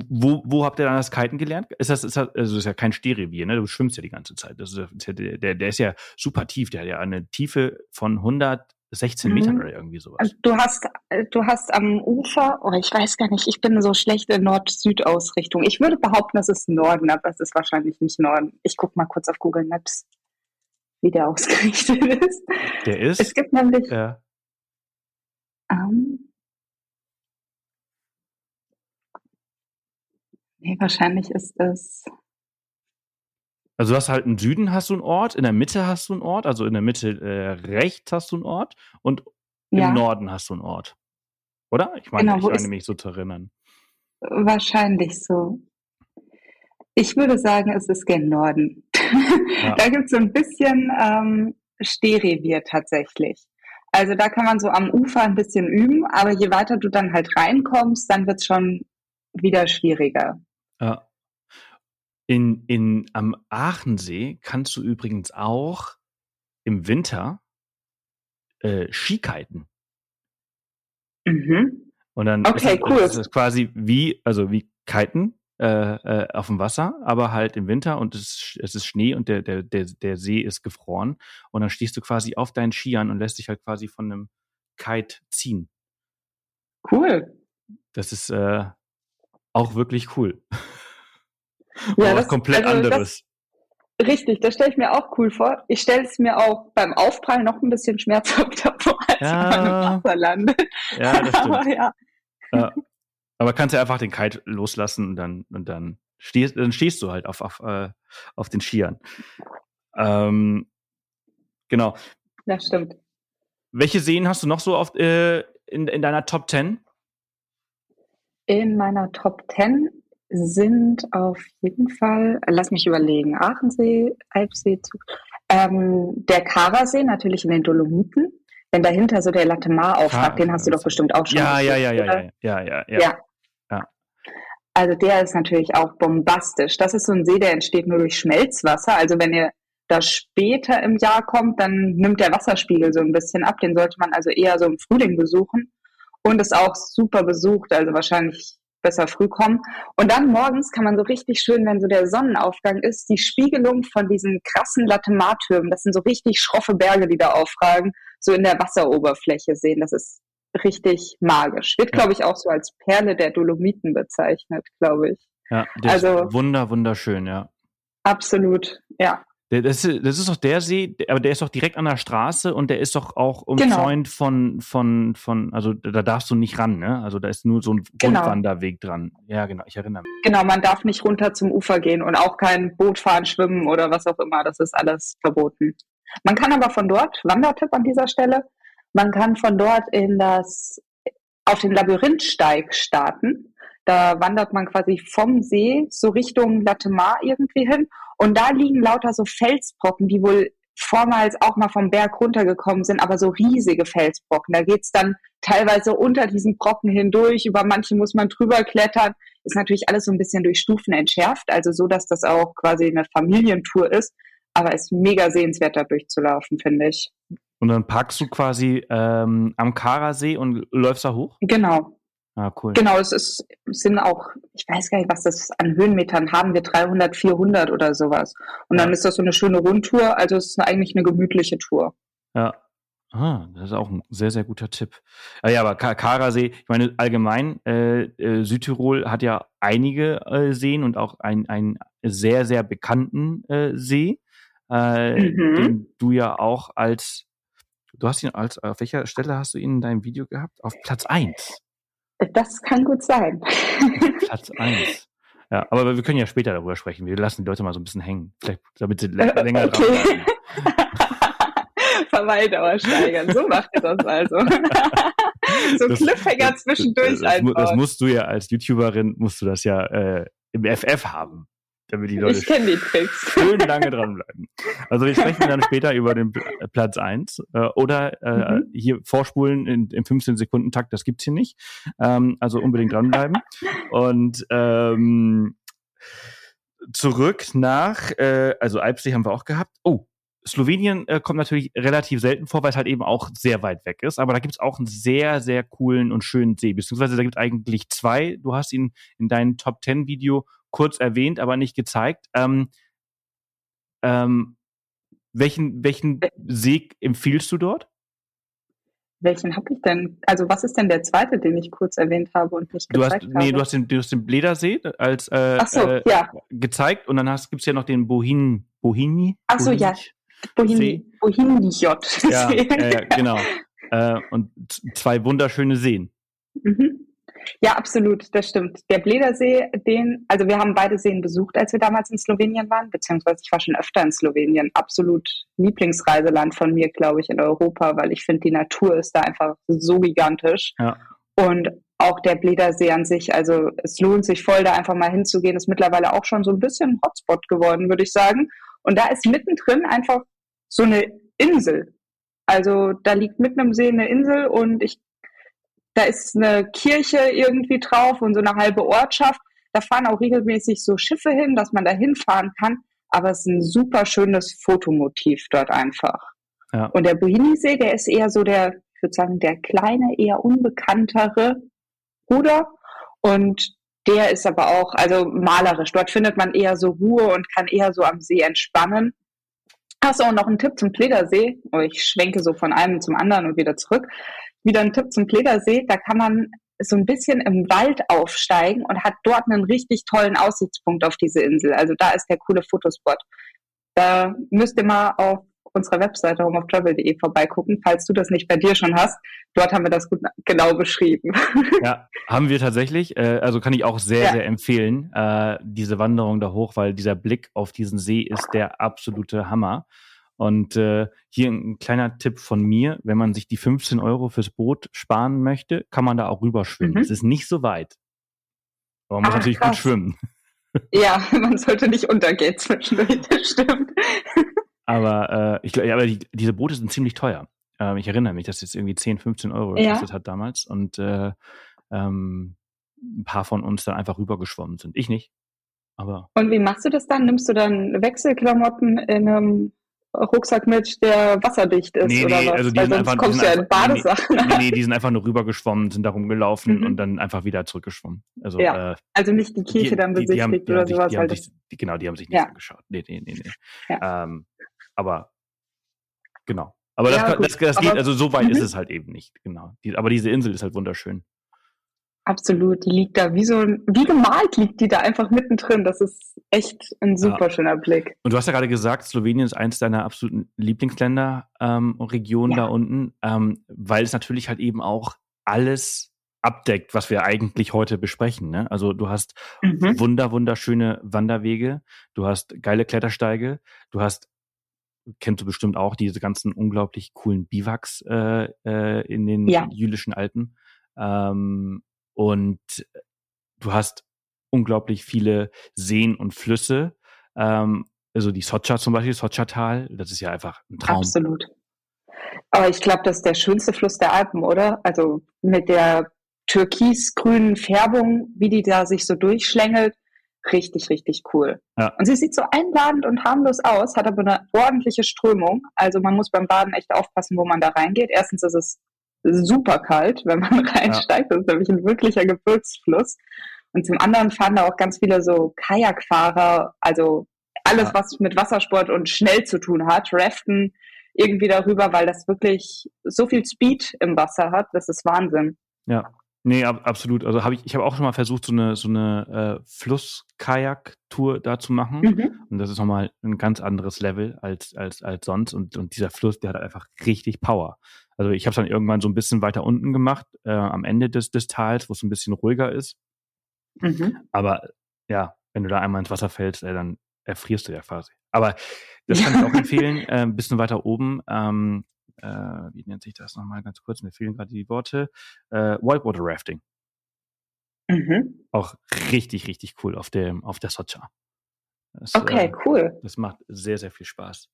wo, wo habt ihr dann das Kiten gelernt? Ist das, ist das, also ist ja kein Stehrevier, ne? Du schwimmst ja die ganze Zeit. Das ist ja, der, der ist ja super tief. Der hat ja eine Tiefe von 116 mhm. Metern oder irgendwie sowas. Also du hast, du hast am Ufer, oh, ich weiß gar nicht, ich bin so schlecht in Nord-Süd-Ausrichtung. Ich würde behaupten, das ist Norden, aber es ist wahrscheinlich nicht Norden. Ich gucke mal kurz auf Google Maps, wie der ausgerichtet ist. Der ist? Es gibt nämlich, ja. ähm, Nee, wahrscheinlich ist es. Also du hast halt im Süden hast du einen Ort, in der Mitte hast du einen Ort, also in der Mitte äh, rechts hast du einen Ort und ja. im Norden hast du einen Ort. Oder? Ich meine, genau, ich meine mich so zu erinnern. Wahrscheinlich so. Ich würde sagen, es ist gen Norden. Ja. da gibt es so ein bisschen ähm, Stehrevier tatsächlich. Also da kann man so am Ufer ein bisschen üben, aber je weiter du dann halt reinkommst, dann wird es schon wieder schwieriger. Ja. In, in, am Aachensee kannst du übrigens auch im Winter äh, Skikiten. Mhm. Und dann okay, ist, cool. ist es quasi wie, also wie Kiten äh, äh, auf dem Wasser, aber halt im Winter und es, es ist Schnee und der, der, der, der See ist gefroren. Und dann stehst du quasi auf deinen Skiern und lässt dich halt quasi von einem Kite ziehen. Cool. Das ist, äh, auch wirklich cool. Ja, das, komplett also anderes. Das, richtig, das stelle ich mir auch cool vor. Ich stelle es mir auch beim Aufprall noch ein bisschen schmerzhafter vor, als ja, man im Wasser landet. Ja, das stimmt. Aber, ja. ja. Aber kannst du einfach den Kite loslassen und dann, und dann stehst, dann stehst du halt auf, auf, äh, auf den Skiern. Ähm, genau. Das stimmt. Welche Seen hast du noch so oft äh, in, in deiner Top 10? In meiner Top 10 sind auf jeden Fall, lass mich überlegen, Aachensee, Alpsee, ähm, der Karasee natürlich in den Dolomiten. Wenn dahinter so der Latemar aufragt, den hast du doch bestimmt auch schon. Ja, ja, ja, ja, ja, ja, ja, ja. Also der ist natürlich auch bombastisch. Das ist so ein See, der entsteht nur durch Schmelzwasser. Also wenn ihr da später im Jahr kommt, dann nimmt der Wasserspiegel so ein bisschen ab. Den sollte man also eher so im Frühling besuchen und ist auch super besucht. Also wahrscheinlich besser früh kommen. Und dann morgens kann man so richtig schön, wenn so der Sonnenaufgang ist, die Spiegelung von diesen krassen Latte-Mar-Türmen, das sind so richtig schroffe Berge, die da aufragen, so in der Wasseroberfläche sehen. Das ist richtig magisch. Wird, glaube ich, auch so als Perle der Dolomiten bezeichnet, glaube ich. Ja, also, wunder, wunderschön, ja. Absolut, ja. Das ist, das ist doch der See, aber der ist doch direkt an der Straße und der ist doch auch umzäunt genau. von, von, von, also da darfst du nicht ran, ne? Also da ist nur so ein genau. Rundwanderweg dran. Ja, genau, ich erinnere mich. Genau, man darf nicht runter zum Ufer gehen und auch kein Boot fahren, schwimmen oder was auch immer. Das ist alles verboten. Man kann aber von dort, Wandertipp an dieser Stelle, man kann von dort in das, auf den Labyrinthsteig starten. Da wandert man quasi vom See so Richtung Latemar irgendwie hin und da liegen lauter so Felsbrocken, die wohl vormals auch mal vom Berg runtergekommen sind, aber so riesige Felsbrocken. Da geht's dann teilweise unter diesen Brocken hindurch, über manche muss man drüber klettern. Ist natürlich alles so ein bisschen durch Stufen entschärft, also so, dass das auch quasi eine Familientour ist, aber ist mega sehenswert da durchzulaufen, finde ich. Und dann parkst du quasi ähm, am Karasee und läufst da hoch? Genau, Ah, cool. Genau, es ist, sind auch, ich weiß gar nicht, was das an Höhenmetern haben wir, 300, 400 oder sowas. Und ja. dann ist das so eine schöne Rundtour, also es ist eigentlich eine gemütliche Tour. Ja. Ah, das ist auch ein sehr, sehr guter Tipp. Ah, ja, aber Karasee, ich meine, allgemein, äh, äh, Südtirol hat ja einige äh, Seen und auch einen sehr, sehr bekannten äh, See, äh, mhm. den du ja auch als, du hast ihn als, auf welcher Stelle hast du ihn in deinem Video gehabt? Auf Platz 1. Das kann gut sein. Platz 1. Ja, aber wir können ja später darüber sprechen. Wir lassen die Leute mal so ein bisschen hängen, vielleicht damit sie äh, länger okay. dran. Verweildauer steigern. So macht ihr das also. so das, Cliffhanger zwischendurch das, das, das, musst du ja als YouTuberin, musst du das ja äh, im FF haben damit die Leute ich die Tricks. schön lange dranbleiben. Also wir sprechen dann später über den Platz eins äh, oder äh, mhm. hier vorspulen in, im 15 Sekunden Takt, das gibt's hier nicht. Ähm, also unbedingt dranbleiben. Und ähm, zurück nach, äh, also Alpsee haben wir auch gehabt. Oh, Slowenien äh, kommt natürlich relativ selten vor, weil es halt eben auch sehr weit weg ist. Aber da gibt es auch einen sehr, sehr coolen und schönen See. Beziehungsweise da gibt es eigentlich zwei. Du hast ihn in deinem Top Ten Video kurz erwähnt, aber nicht gezeigt. Ähm, ähm, welchen, welchen See empfiehlst du dort? Welchen habe ich denn? Also was ist denn der zweite, den ich kurz erwähnt habe und nicht du gezeigt hast, habe? Nee, du hast den, du hast den Bledersee als äh, so, äh, ja. gezeigt und dann gibt es ja noch den Bohin, Bohini. Ach so, ja. Bohini- Bohini, Bohinijot. Ja, ja, ja genau. Äh, und zwei wunderschöne Seen. Mhm. Ja, absolut, das stimmt. Der Bledersee, den, also wir haben beide Seen besucht, als wir damals in Slowenien waren, beziehungsweise ich war schon öfter in Slowenien. Absolut Lieblingsreiseland von mir, glaube ich, in Europa, weil ich finde, die Natur ist da einfach so gigantisch. Ja. Und auch der Bledersee an sich, also es lohnt sich voll, da einfach mal hinzugehen, ist mittlerweile auch schon so ein bisschen ein Hotspot geworden, würde ich sagen. Und da ist mittendrin einfach so eine Insel. Also da liegt mitten im See eine Insel und ich da ist eine Kirche irgendwie drauf und so eine halbe Ortschaft. Da fahren auch regelmäßig so Schiffe hin, dass man da hinfahren kann. Aber es ist ein super schönes Fotomotiv dort einfach. Ja. Und der Bohinisee, der ist eher so der, ich würde sagen, der kleine, eher unbekanntere Bruder. Und der ist aber auch, also malerisch. Dort findet man eher so Ruhe und kann eher so am See entspannen. Achso, und noch ein Tipp zum Pledersee. Oh, ich schwenke so von einem zum anderen und wieder zurück wieder ein Tipp zum Pledersee. Da kann man so ein bisschen im Wald aufsteigen und hat dort einen richtig tollen Aussichtspunkt auf diese Insel. Also da ist der coole Fotospot. Da müsst ihr mal auf unserer Webseite homeoftravel.de vorbeigucken, falls du das nicht bei dir schon hast. Dort haben wir das gut genau beschrieben. Ja, haben wir tatsächlich. Äh, also kann ich auch sehr, Ja. sehr empfehlen, äh, diese Wanderung da hoch, weil dieser Blick auf diesen See ist der absolute Hammer. Und äh, hier ein kleiner Tipp von mir, wenn man sich die 15 Euro fürs Boot sparen möchte, kann man da auch rüberschwimmen. Mhm. Es ist nicht so weit. Aber man muss Ah, natürlich gut krass. schwimmen. ja, man sollte nicht untergehen zwischendurch, das stimmt. Aber äh, ich glaube, aber die, diese Boote sind ziemlich teuer. Ähm, ich erinnere mich, dass es jetzt irgendwie 10, 15 Euro Ja. gekostet hat damals. Und äh, ähm, ein paar von uns dann einfach rübergeschwommen sind. Ich nicht. Aber Und wie machst du das dann? Nimmst du dann Wechselklamotten in einem Rucksack mit, der wasserdicht ist Nee, oder nee, was? also die Weil sind einfach- die sind du ja in einfach- nee, nee, nee, die sind einfach nur rübergeschwommen, sind da rumgelaufen Mhm. und dann einfach wieder zurückgeschwommen. Also Ja, äh, Also nicht die Kirche dann die, haben, besichtigt die oder haben sich, sowas. haben das, sich, genau, die haben sich nicht Ja. angeschaut. Nee, nee, nee, nee. Ja. Ähm, aber genau. Aber das, das, das geht, aber- also so weit Mhm. ist es halt eben nicht, genau. Die, aber diese Insel ist halt wunderschön. Absolut, die liegt da wie so wie gemalt liegt die da einfach mittendrin. Das ist echt ein super schöner Blick. Und du hast ja gerade gesagt, Slowenien ist eins deiner absoluten Lieblingsländer ähm, und Regionen Ja. da unten, ähm, weil es natürlich halt eben auch alles abdeckt, was wir eigentlich heute besprechen. Ne? Also du hast Mhm. wunder, wunderschöne Wanderwege, du hast geile Klettersteige, du hast, kennst du bestimmt auch, diese ganzen unglaublich coolen Biwaks äh, äh, in den Ja. Jüdischen Alpen. Ähm, und du hast unglaublich viele Seen und Flüsse. Ähm, also die Socha zum Beispiel, Socha-Tal, das ist ja einfach ein Traum. Absolut. Aber ich glaube, das ist der schönste Fluss der Alpen, oder? Also mit der türkis-grünen Färbung, wie die da sich so durchschlängelt. Richtig, richtig cool. Ja. Und sie sieht so einladend und harmlos aus, hat aber eine ordentliche Strömung. Also man muss beim Baden echt aufpassen, wo man da reingeht. Erstens ist es super kalt, wenn man reinsteigt. Das ist nämlich ein wirklicher Gebirgsfluss. Und zum anderen fahren da auch ganz viele so Kajakfahrer, also alles, Ja. was mit Wassersport und schnell zu tun hat, Raften irgendwie darüber, weil das wirklich so viel Speed im Wasser hat. Das ist Wahnsinn. Ja. Nee, ab, absolut. Also habe ich, ich habe auch schon mal versucht, so eine, so eine äh, Fluss-Kajak-Tour da zu machen. Mhm. Und das ist nochmal ein ganz anderes Level als, als, als sonst. Und, und dieser Fluss, der hat einfach richtig Power. Also ich habe es dann irgendwann so ein bisschen weiter unten gemacht, äh, am Ende des, des Tals, wo es ein bisschen ruhiger ist. Mhm. Aber ja, wenn du da einmal ins Wasser fällst, äh, dann erfrierst du ja quasi. Aber das kann ich auch empfehlen, äh, ein bisschen weiter oben. Ähm, äh, wie nennt sich das nochmal ganz kurz? Mir fehlen gerade die Worte. Äh, Whitewater Rafting. Mhm. Auch richtig, richtig cool auf dem, auf der Socha. Das, Okay, äh, cool. das macht sehr, sehr viel Spaß.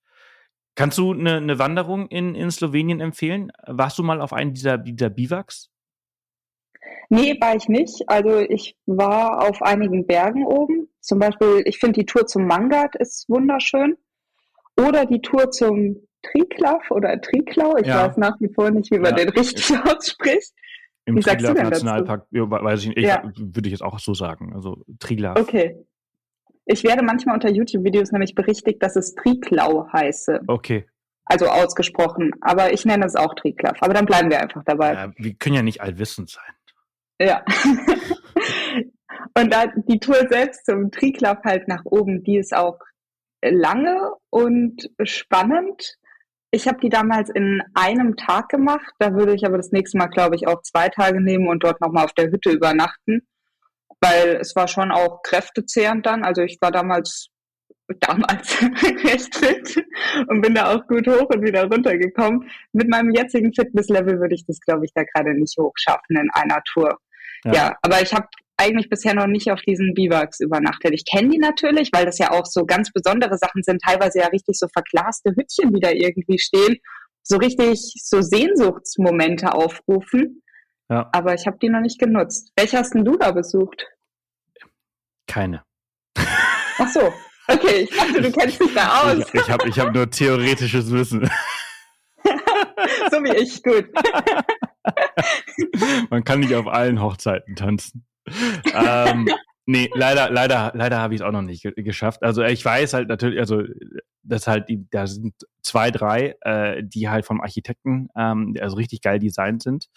Kannst du eine, eine Wanderung in, in Slowenien empfehlen? Warst du mal auf einen dieser, dieser Biwaks? Nee, war ich nicht. Also ich war auf einigen Bergen oben. Zum Beispiel, ich finde die Tour zum Mangat ist wunderschön. oder die Tour zum Triglav oder Triklau. Ich ja. weiß nach wie vor nicht, wie man ja. den richtig ausspricht. Im Triglav Nationalpark, ja, weiß ich nicht, würde ich jetzt auch so sagen. Also Triglav. Okay. Ich werde manchmal unter YouTube-Videos nämlich berichtigt, dass es Triklau heiße. Okay. Also ausgesprochen. Aber ich nenne es auch Triglav. Aber dann bleiben wir einfach dabei. Wir können ja nicht allwissend sein. Ja. und da die Tour selbst zum Triglav halt nach oben, die ist auch lange und spannend. Ich habe die damals in einem Tag gemacht. Da würde ich aber das nächste Mal, glaube ich, auch zwei Tage nehmen und dort nochmal auf der Hütte übernachten. Weil es war schon auch kräftezehrend dann. Also ich war damals damals recht fit und bin da auch gut hoch und wieder runtergekommen. Mit meinem jetzigen Fitnesslevel würde ich das, glaube ich, da gerade nicht hoch schaffen in einer Tour. Ja, ja aber ich habe eigentlich bisher noch nicht auf diesen Biwaks übernachtet. Ich kenne die natürlich, weil das ja auch so ganz besondere Sachen sind, teilweise ja richtig so verglaste Hütchen, die da irgendwie stehen, so richtig so Sehnsuchtsmomente aufrufen. Ja. Aber ich habe die noch nicht genutzt. Welche hast denn du da besucht? Keine. Ach so. Okay, ich dachte, du kennst dich da aus. Ich, ich habe ich hab nur theoretisches Wissen. so wie ich, gut. Man kann nicht auf allen Hochzeiten tanzen ähm, nee, leider, leider, leider habe ich es auch noch nicht ge geschafft. Also ich weiß halt natürlich, also dass halt die, da sind zwei, drei, äh, die halt vom Architekten, ähm, also richtig geil designt sind.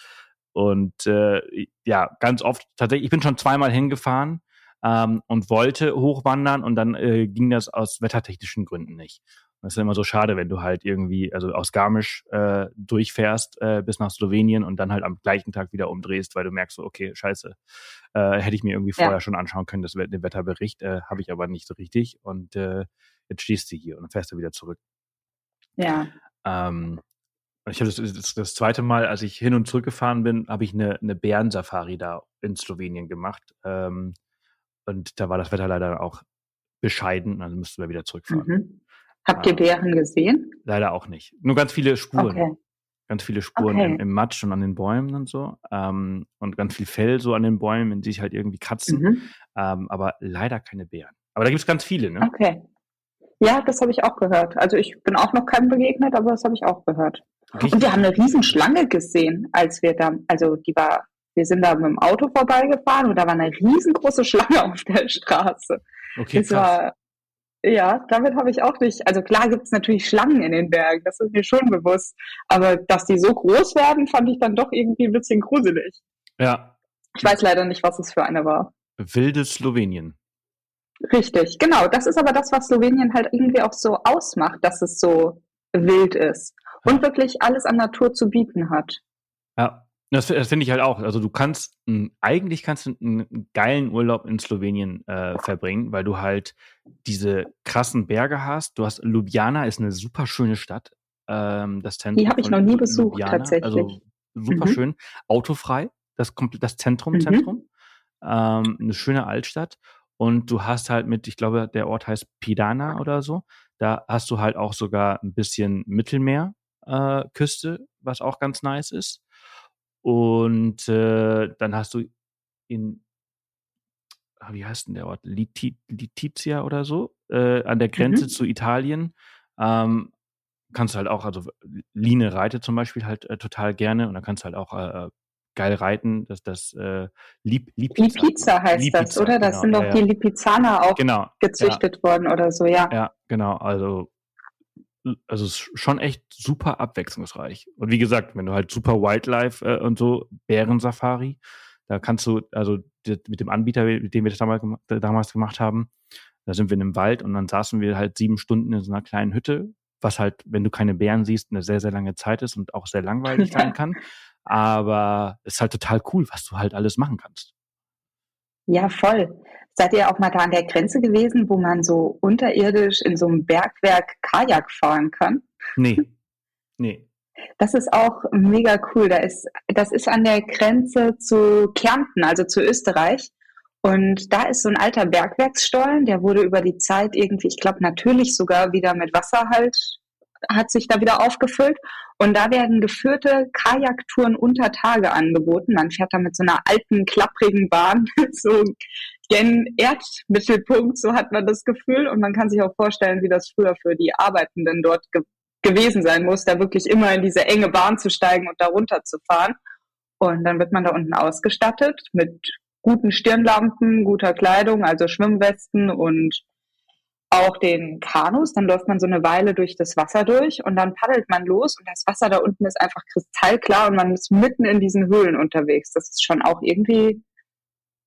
Und äh, ja, ganz oft tatsächlich, ich bin schon zweimal hingefahren ähm, und wollte hochwandern und dann äh, ging das aus wettertechnischen Gründen nicht. Das ist immer so schade, wenn du halt irgendwie, also aus Garmisch äh, durchfährst äh, bis nach Slowenien und dann halt am gleichen Tag wieder umdrehst, weil du merkst so, okay, scheiße, äh, hätte ich mir irgendwie vorher ja. schon anschauen können, das, den Wetterbericht, äh, habe ich aber nicht so richtig und äh, jetzt stehst du hier und dann fährst du wieder zurück. Ja. Ähm, ich habe das, das, das, zweite Mal, als ich hin und zurück gefahren bin, habe ich eine, eine Bärensafari da in Slowenien gemacht. Ähm, und da war das Wetter leider auch bescheiden, also müssten wir wieder zurückfahren. Mhm. Habt ihr Bären gesehen? Leider auch nicht. Nur ganz viele Spuren. Okay. Ganz viele Spuren okay. im, im, Matsch und an den Bäumen und so. Ähm, und ganz viel Fell so an den Bäumen, in die sich halt irgendwie kratzen. Mhm. Ähm, aber leider keine Bären. Aber da gibt es ganz viele, ne? Okay. Ja, das habe ich auch gehört. Also ich bin auch noch keinem begegnet, aber das habe ich auch gehört. Richtig. Und wir haben eine Riesenschlange gesehen, als wir da, also die war, wir sind da mit dem Auto vorbeigefahren und da war eine riesengroße Schlange auf der Straße. Okay, das krass. war ja, damit habe ich auch nicht. Also klar gibt es natürlich Schlangen in den Bergen, das ist mir schon bewusst. Aber dass die so groß werden, fand ich dann doch irgendwie ein bisschen gruselig. Ja. Ich weiß leider nicht, was es für eine war. Wildes Slowenien. Richtig, genau. Das ist aber das, was Slowenien halt irgendwie auch so ausmacht, dass es so wild ist und wirklich alles an Natur zu bieten hat. Ja, das, das finde ich halt auch. Also du kannst, eigentlich kannst du einen geilen Urlaub in Slowenien äh, verbringen, weil du halt diese krassen Berge hast. Du hast Ljubljana, ist eine super schöne Stadt. Ähm, das Zentrum. Die habe ich noch nie besucht, Ljubljana, tatsächlich. Also super mhm. schön. Autofrei, das, das Zentrum, mhm. Zentrum. Ähm, eine schöne Altstadt. Und du hast halt mit, ich glaube, der Ort heißt Pidana oder so. Da hast du halt auch sogar ein bisschen Mittelmeerküste, äh, was auch ganz nice ist. Und äh, dann hast du in, ah, wie heißt denn der Ort? Litizia oder so, äh, an der Grenze mhm. zu Italien. Ähm, kannst du halt auch, also Line reitet zum Beispiel halt äh, total gerne und dann kannst du halt auch äh, äh geil reiten. Das, das äh, Lip, Lipizza, Lipizza heißt Lipizza, das, oder? Das genau, sind doch ja, die Lipizzaner auch genau, gezüchtet ja. worden oder so, ja. Ja, genau. Also also es ist schon echt super abwechslungsreich. Und wie gesagt, wenn du halt super Wildlife äh, und so, Bärensafari, da kannst du, also mit dem Anbieter, mit dem wir das damals, damals gemacht haben, da sind wir in einem Wald und dann saßen wir halt sieben Stunden in so einer kleinen Hütte, was halt, wenn du keine Bären siehst, eine sehr, sehr lange Zeit ist und auch sehr langweilig sein kann. Aber es ist halt total cool, was du halt alles machen kannst. Ja, voll. Seid ihr auch mal da an der Grenze gewesen, wo man so unterirdisch in so einem Bergwerk Kajak fahren kann? Nee. Nee. Das ist auch mega cool. Da ist, das ist an der Grenze zu Kärnten, also zu Österreich. Und da ist so ein alter Bergwerksstollen, der wurde über die Zeit irgendwie, ich glaube natürlich sogar wieder mit Wasser halt, hat sich da wieder aufgefüllt. Und da werden geführte Kajaktouren unter Tage angeboten. Man fährt da mit so einer alten, klapprigen Bahn, so gen Erdmittelpunkt, so hat man das Gefühl. Und man kann sich auch vorstellen, wie das früher für die Arbeitenden dort ge gewesen sein muss, da wirklich immer in diese enge Bahn zu steigen und da runter zu fahren. Und dann wird man da unten ausgestattet mit guten Stirnlampen, guter Kleidung, also Schwimmwesten und auch den Kanus. Dann läuft man so eine Weile durch das Wasser durch und dann paddelt man los und das Wasser da unten ist einfach kristallklar und man ist mitten in diesen Höhlen unterwegs. Das ist schon auch irgendwie,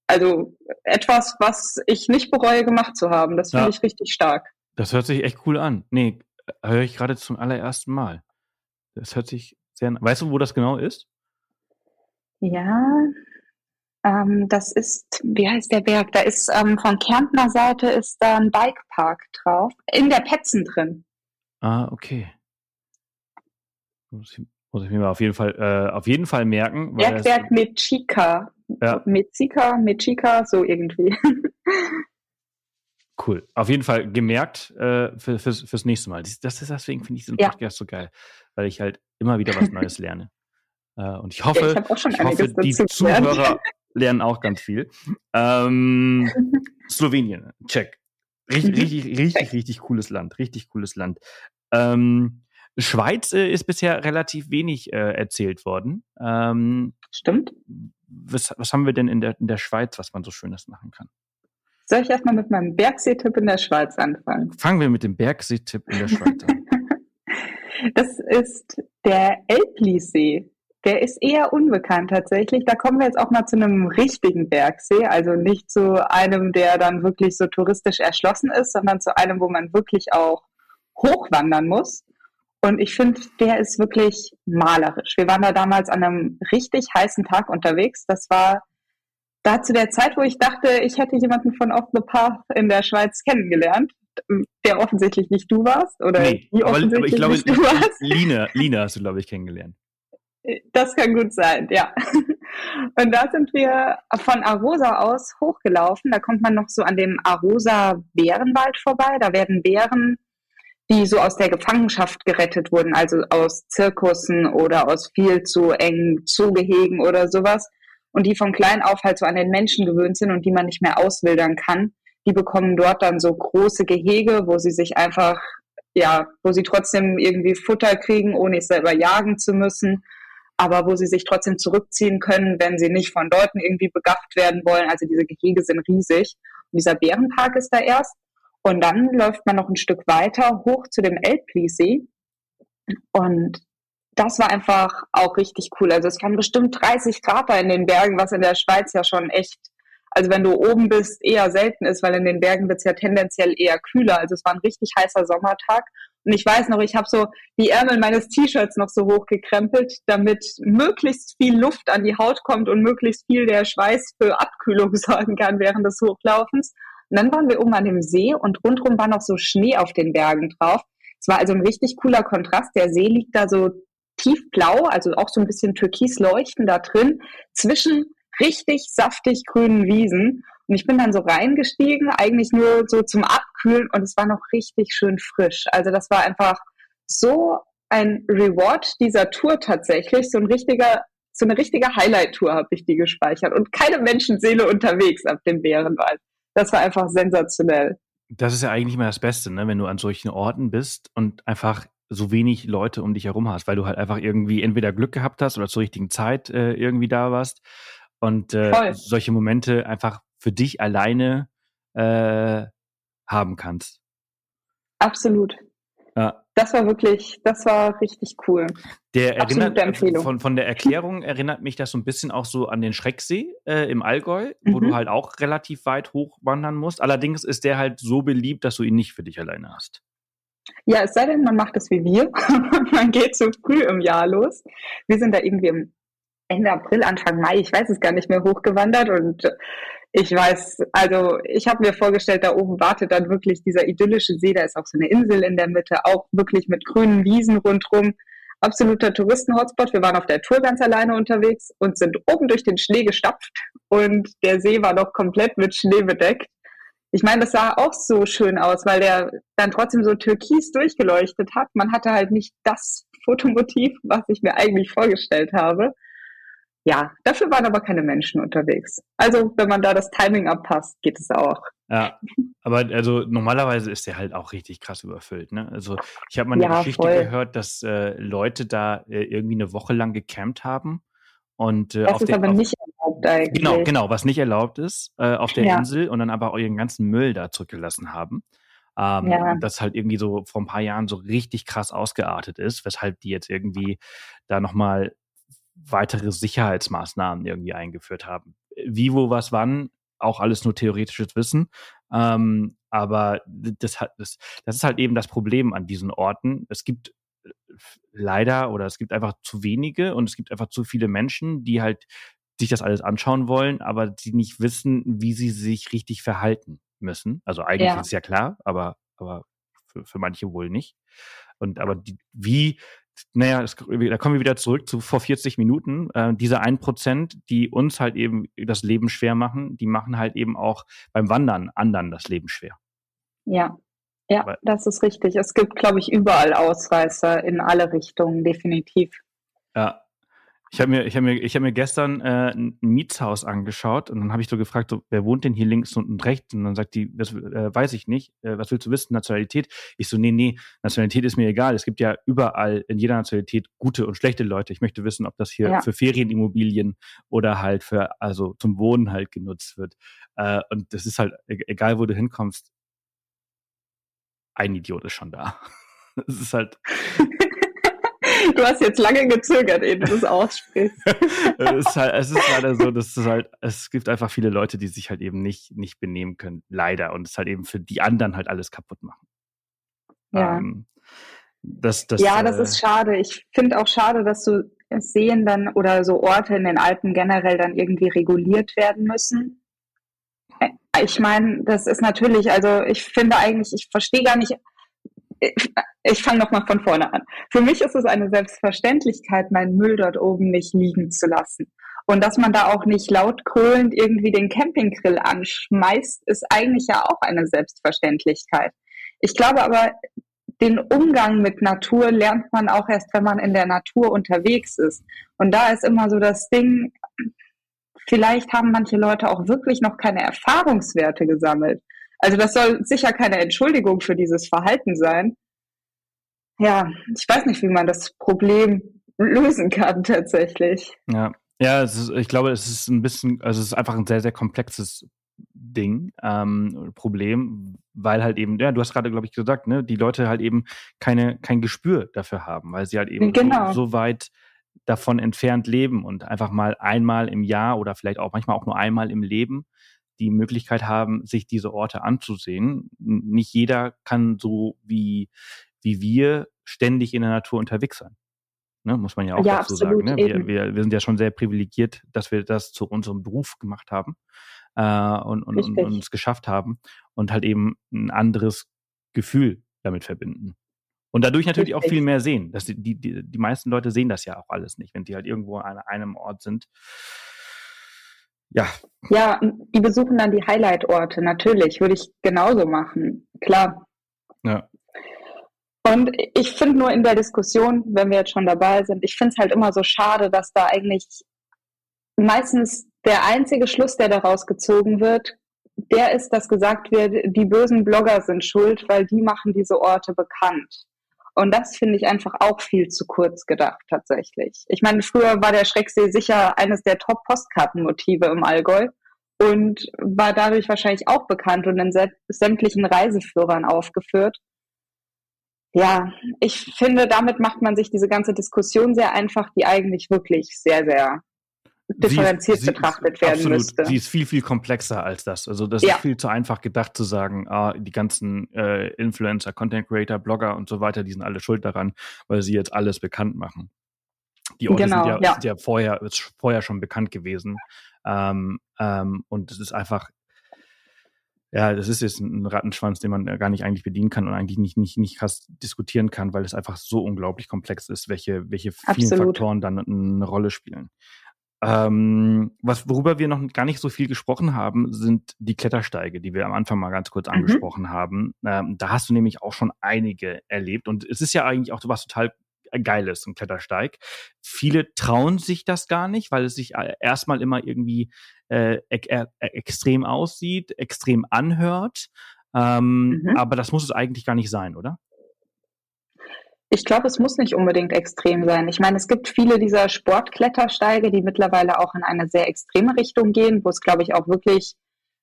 also etwas, was ich nicht bereue gemacht zu haben. Das finde ja. ich richtig stark. Das hört sich echt cool an. Nee, höre ich gerade zum allerersten Mal. Das hört sich sehr. Weißt du, wo das genau ist? Ja, ähm, das ist, wie heißt der Berg? Da ist ähm, von Kärntner Seite ist da ein Bikepark drauf, in der Petzen drin. Ah, okay. Muss ich, muss ich mir mal auf jeden Fall, äh, auf jeden Fall merken. Bergwerk mit Chica. Ja. Mit Chica, mit Chica, so irgendwie. Cool. Auf jeden Fall gemerkt äh, für, fürs, fürs nächste Mal. Das, ist deswegen finde ich diesen Podcast ja. so geil, weil ich halt immer wieder was Neues lerne. Äh, und ich hoffe, ich, ich hoffe die Zuhörer lernen auch ganz viel. Ähm, Slowenien, check. Richtig, mhm. richtig, richtig, richtig cooles Land. Richtig cooles Land. Ähm, Schweiz äh, ist bisher relativ wenig äh, erzählt worden. Ähm, Stimmt. Was, was haben wir denn in der, in der Schweiz, was man so Schönes machen kann? Soll ich erstmal mit meinem Bergseetipp in der Schweiz anfangen? Fangen wir mit dem Bergseetipp in der Schweiz an. das ist der Elblisee. Der ist eher unbekannt tatsächlich. Da kommen wir jetzt auch mal zu einem richtigen Bergsee, also nicht zu einem, der dann wirklich so touristisch erschlossen ist, sondern zu einem, wo man wirklich auch hochwandern muss. Und ich finde, der ist wirklich malerisch. Wir waren da damals an einem richtig heißen Tag unterwegs. Das war da zu der Zeit, wo ich dachte, ich hätte jemanden von Off the Path in der Schweiz kennengelernt, der offensichtlich nicht du warst oder nee, die offensichtlich aber, ich glaube, nicht du warst. Lina, Lina hast du, glaube ich, kennengelernt. Das kann gut sein, ja. Und da sind wir von Arosa aus hochgelaufen. Da kommt man noch so an dem Arosa Bärenwald vorbei. Da werden Bären, die so aus der Gefangenschaft gerettet wurden, also aus Zirkussen oder aus viel zu engen Zugehegen oder sowas, und die von klein auf halt so an den Menschen gewöhnt sind und die man nicht mehr auswildern kann, die bekommen dort dann so große Gehege, wo sie sich einfach, ja, wo sie trotzdem irgendwie Futter kriegen, ohne es selber jagen zu müssen, aber wo sie sich trotzdem zurückziehen können, wenn sie nicht von Leuten irgendwie begafft werden wollen. Also diese Gehege sind riesig. Und dieser Bärenpark ist da erst. Und dann läuft man noch ein Stück weiter hoch zu dem Elbpliesee. Und das war einfach auch richtig cool. Also es waren bestimmt 30 Grad da in den Bergen, was in der Schweiz ja schon echt, also wenn du oben bist, eher selten ist, weil in den Bergen wird es ja tendenziell eher kühler. Also es war ein richtig heißer Sommertag. Und ich weiß noch, ich habe so die Ärmel meines T-Shirts noch so hochgekrempelt, damit möglichst viel Luft an die Haut kommt und möglichst viel der Schweiß für Abkühlung sorgen kann während des Hochlaufens. Und dann waren wir oben an dem See und rundherum war noch so Schnee auf den Bergen drauf. Es war also ein richtig cooler Kontrast. Der See liegt da so tiefblau, also auch so ein bisschen türkis leuchten da drin, zwischen richtig saftig grünen Wiesen. Und ich bin dann so reingestiegen, eigentlich nur so zum Abkühlen und es war noch richtig schön frisch. Also das war einfach so ein Reward dieser Tour tatsächlich, so ein richtiger, so eine richtige Highlight-Tour habe ich die gespeichert und keine Menschenseele unterwegs ab dem Bärenwald. Das war einfach sensationell. Das ist ja eigentlich immer das Beste, ne? wenn du an solchen Orten bist und einfach so wenig Leute um dich herum hast, weil du halt einfach irgendwie entweder Glück gehabt hast oder zur richtigen Zeit äh, irgendwie da warst und äh, solche Momente einfach für dich alleine äh, haben kannst. Absolut. Ja. Das war wirklich, das war richtig cool. Der erinnert, Empfehlung. Von, von der Erklärung erinnert mich das so ein bisschen auch so an den Schrecksee äh, im Allgäu, mhm. wo du mhm. halt auch relativ weit hochwandern musst. Allerdings ist der halt so beliebt, dass du ihn nicht für dich alleine hast. Ja, es sei denn, man macht es wie wir. man geht zu früh im Jahr los. Wir sind da irgendwie im Ende April, Anfang Mai, ich weiß es gar nicht mehr, hochgewandert und ich weiß, also ich habe mir vorgestellt, da oben wartet dann wirklich dieser idyllische See, da ist auch so eine Insel in der Mitte, auch wirklich mit grünen Wiesen rundrum. Absoluter Touristen-Hotspot. Wir waren auf der Tour ganz alleine unterwegs und sind oben durch den Schnee gestapft und der See war noch komplett mit Schnee bedeckt ich meine, das sah auch so schön aus, weil der dann trotzdem so türkis durchgeleuchtet hat. Man hatte halt nicht das Fotomotiv, was ich mir eigentlich vorgestellt habe. Ja, dafür waren aber keine Menschen unterwegs. Also wenn man da das Timing abpasst, geht es auch. Ja, aber also normalerweise ist der halt auch richtig krass überfüllt. Ne? Also ich habe mal eine Ja, Geschichte voll. gehört, dass äh, Leute da äh, irgendwie eine Woche lang gecampt haben und äh, Das auf ist der aber auf, nicht erlaubt eigentlich. genau genau was nicht erlaubt ist äh, auf der Ja. Insel und dann aber auch ihren ganzen Müll da zurückgelassen haben. Ähm, Ja. Das halt irgendwie so vor ein paar Jahren so richtig krass ausgeartet ist, weshalb die jetzt irgendwie da nochmal weitere Sicherheitsmaßnahmen irgendwie eingeführt haben. Wie, wo, was, wann, auch alles nur theoretisches Wissen. Ähm, aber das, hat, das, das ist halt eben das Problem an diesen Orten. Es gibt äh, leider oder es gibt einfach zu wenige und es gibt einfach zu viele Menschen, die halt sich das alles anschauen wollen, aber die nicht wissen, wie sie sich richtig verhalten müssen. Also eigentlich Ja. ist es ja klar, aber, aber für, für manche wohl nicht. Und aber die, wie, naja, es, da kommen wir wieder zurück zu vor 40 Minuten. Äh, diese ein Prozent, die uns halt eben das Leben schwer machen, die machen halt eben auch beim Wandern anderen das Leben schwer. Ja, ja, Weil- das ist richtig. Es gibt, glaube ich, überall Ausreißer in alle Richtungen, definitiv. Ja. Ich habe mir, ich habe mir, ich habe mir gestern äh, ein Mietshaus angeschaut und dann habe ich so gefragt, so, wer wohnt denn hier links und rechts? Und dann sagt die, das äh, weiß ich nicht. Äh, was willst du wissen? Nationalität? Ich so, nee, nee, Nationalität ist mir egal. Es gibt ja überall in jeder Nationalität gute und schlechte Leute. Ich möchte wissen, ob das hier Ja. für Ferienimmobilien oder halt für, also zum Wohnen halt genutzt wird. Äh, und das ist halt, e- egal wo du hinkommst, ein Idiot ist schon da. Es ist halt, Du hast jetzt lange gezögert, ehe du das aussprichst. es ist halt, es ist leider so, dass es halt, es gibt einfach viele Leute, die sich halt eben nicht, nicht benehmen können, leider. Und es halt eben für die anderen halt alles kaputt machen. Ja. Ähm, das, das, ja, das äh, ist schade. Ich finde auch schade, dass so Seen dann oder so Orte in den Alpen generell dann irgendwie reguliert werden müssen. Äh, Ich meine, das ist natürlich, also ich finde eigentlich, ich verstehe gar nicht, ich, fange nochmal von vorne an. Für mich ist es eine Selbstverständlichkeit, meinen Müll dort oben nicht liegen zu lassen. Und dass man da auch nicht laut kohlend irgendwie den Campinggrill anschmeißt, ist eigentlich ja auch eine Selbstverständlichkeit. Ich glaube aber, den Umgang mit Natur lernt man auch erst, wenn man in der Natur unterwegs ist. Und da ist immer so das Ding, vielleicht haben manche Leute auch wirklich noch keine Erfahrungswerte gesammelt. Also das soll sicher keine Entschuldigung für dieses Verhalten sein. Ja, ich weiß nicht, wie man das Problem lösen kann tatsächlich. Ja, ja ist, ich glaube, es ist ein bisschen, also es ist einfach ein sehr, sehr komplexes Ding, ähm, Problem, weil halt eben, ja, du hast gerade, glaube ich, gesagt, ne, die Leute halt eben keine, kein Gespür dafür haben, weil sie halt eben Genau. so, so weit davon entfernt leben und einfach mal einmal im Jahr oder vielleicht auch manchmal auch nur einmal im Leben die Möglichkeit haben, sich diese Orte anzusehen. Nicht jeder kann so wie, wie wir ständig in der Natur unterwegs sein. Ne, muss man ja auch Ja, dazu absolut, sagen. Ne? Wir, wir, wir sind ja schon sehr privilegiert, dass wir das zu unserem Beruf gemacht haben äh, und, und, und uns geschafft haben und halt eben ein anderes Gefühl damit verbinden. Und dadurch natürlich auch Richtig. viel mehr sehen. Das, die, die, die meisten Leute sehen das ja auch alles nicht, wenn die halt irgendwo an einem Ort sind. Ja, Ja, die besuchen dann die Highlight-Orte, natürlich, würde ich genauso machen, klar. ja, Und ich finde nur in der Diskussion, wenn wir jetzt schon dabei sind, ich finde es halt immer so schade, dass da eigentlich meistens der einzige Schluss, der daraus gezogen wird, der ist, dass gesagt wird, die bösen Blogger sind schuld, weil die machen diese Orte bekannt. Und das finde ich einfach auch viel zu kurz gedacht, tatsächlich. Ich meine, früher war der Schrecksee sicher eines der Top-Postkartenmotive im Allgäu und war dadurch wahrscheinlich auch bekannt und in sä- sämtlichen Reiseführern aufgeführt. Ja, ich finde, damit macht man sich diese ganze Diskussion sehr einfach, die eigentlich wirklich sehr, sehr differenziert Sie sie betrachtet werden absolut, müsste. Sie ist viel, viel komplexer als das. Also das Ja. ist viel zu einfach gedacht zu sagen, ah, die ganzen äh, Influencer, Content Creator, Blogger und so weiter, die sind alle schuld daran, weil sie jetzt alles bekannt machen. Die Orte Genau, sind, ja, ja. sind ja vorher, ist vorher schon bekannt gewesen. Ähm, ähm, und es ist einfach, ja, das ist jetzt ein Rattenschwanz, den man gar nicht eigentlich bedienen kann und eigentlich nicht, nicht, nicht krass diskutieren kann, weil es einfach so unglaublich komplex ist, welche, welche vielen Absolut. Faktoren dann eine Rolle spielen. Ähm, was, worüber wir noch gar nicht so viel gesprochen haben, sind die Klettersteige, die wir am Anfang mal ganz kurz Mhm. angesprochen haben. Ähm, da hast du nämlich auch schon einige erlebt und es ist ja eigentlich auch was total geil ist, ein Klettersteig. Viele trauen sich das gar nicht, weil es sich äh, erstmal immer irgendwie äh, e extrem aussieht, extrem anhört. Ähm, mhm. Aber das muss es eigentlich gar nicht sein, oder? Ich glaube, es muss nicht unbedingt extrem sein. Ich meine, es gibt viele dieser Sportklettersteige, die mittlerweile auch in eine sehr extreme Richtung gehen, wo es, glaube ich, auch wirklich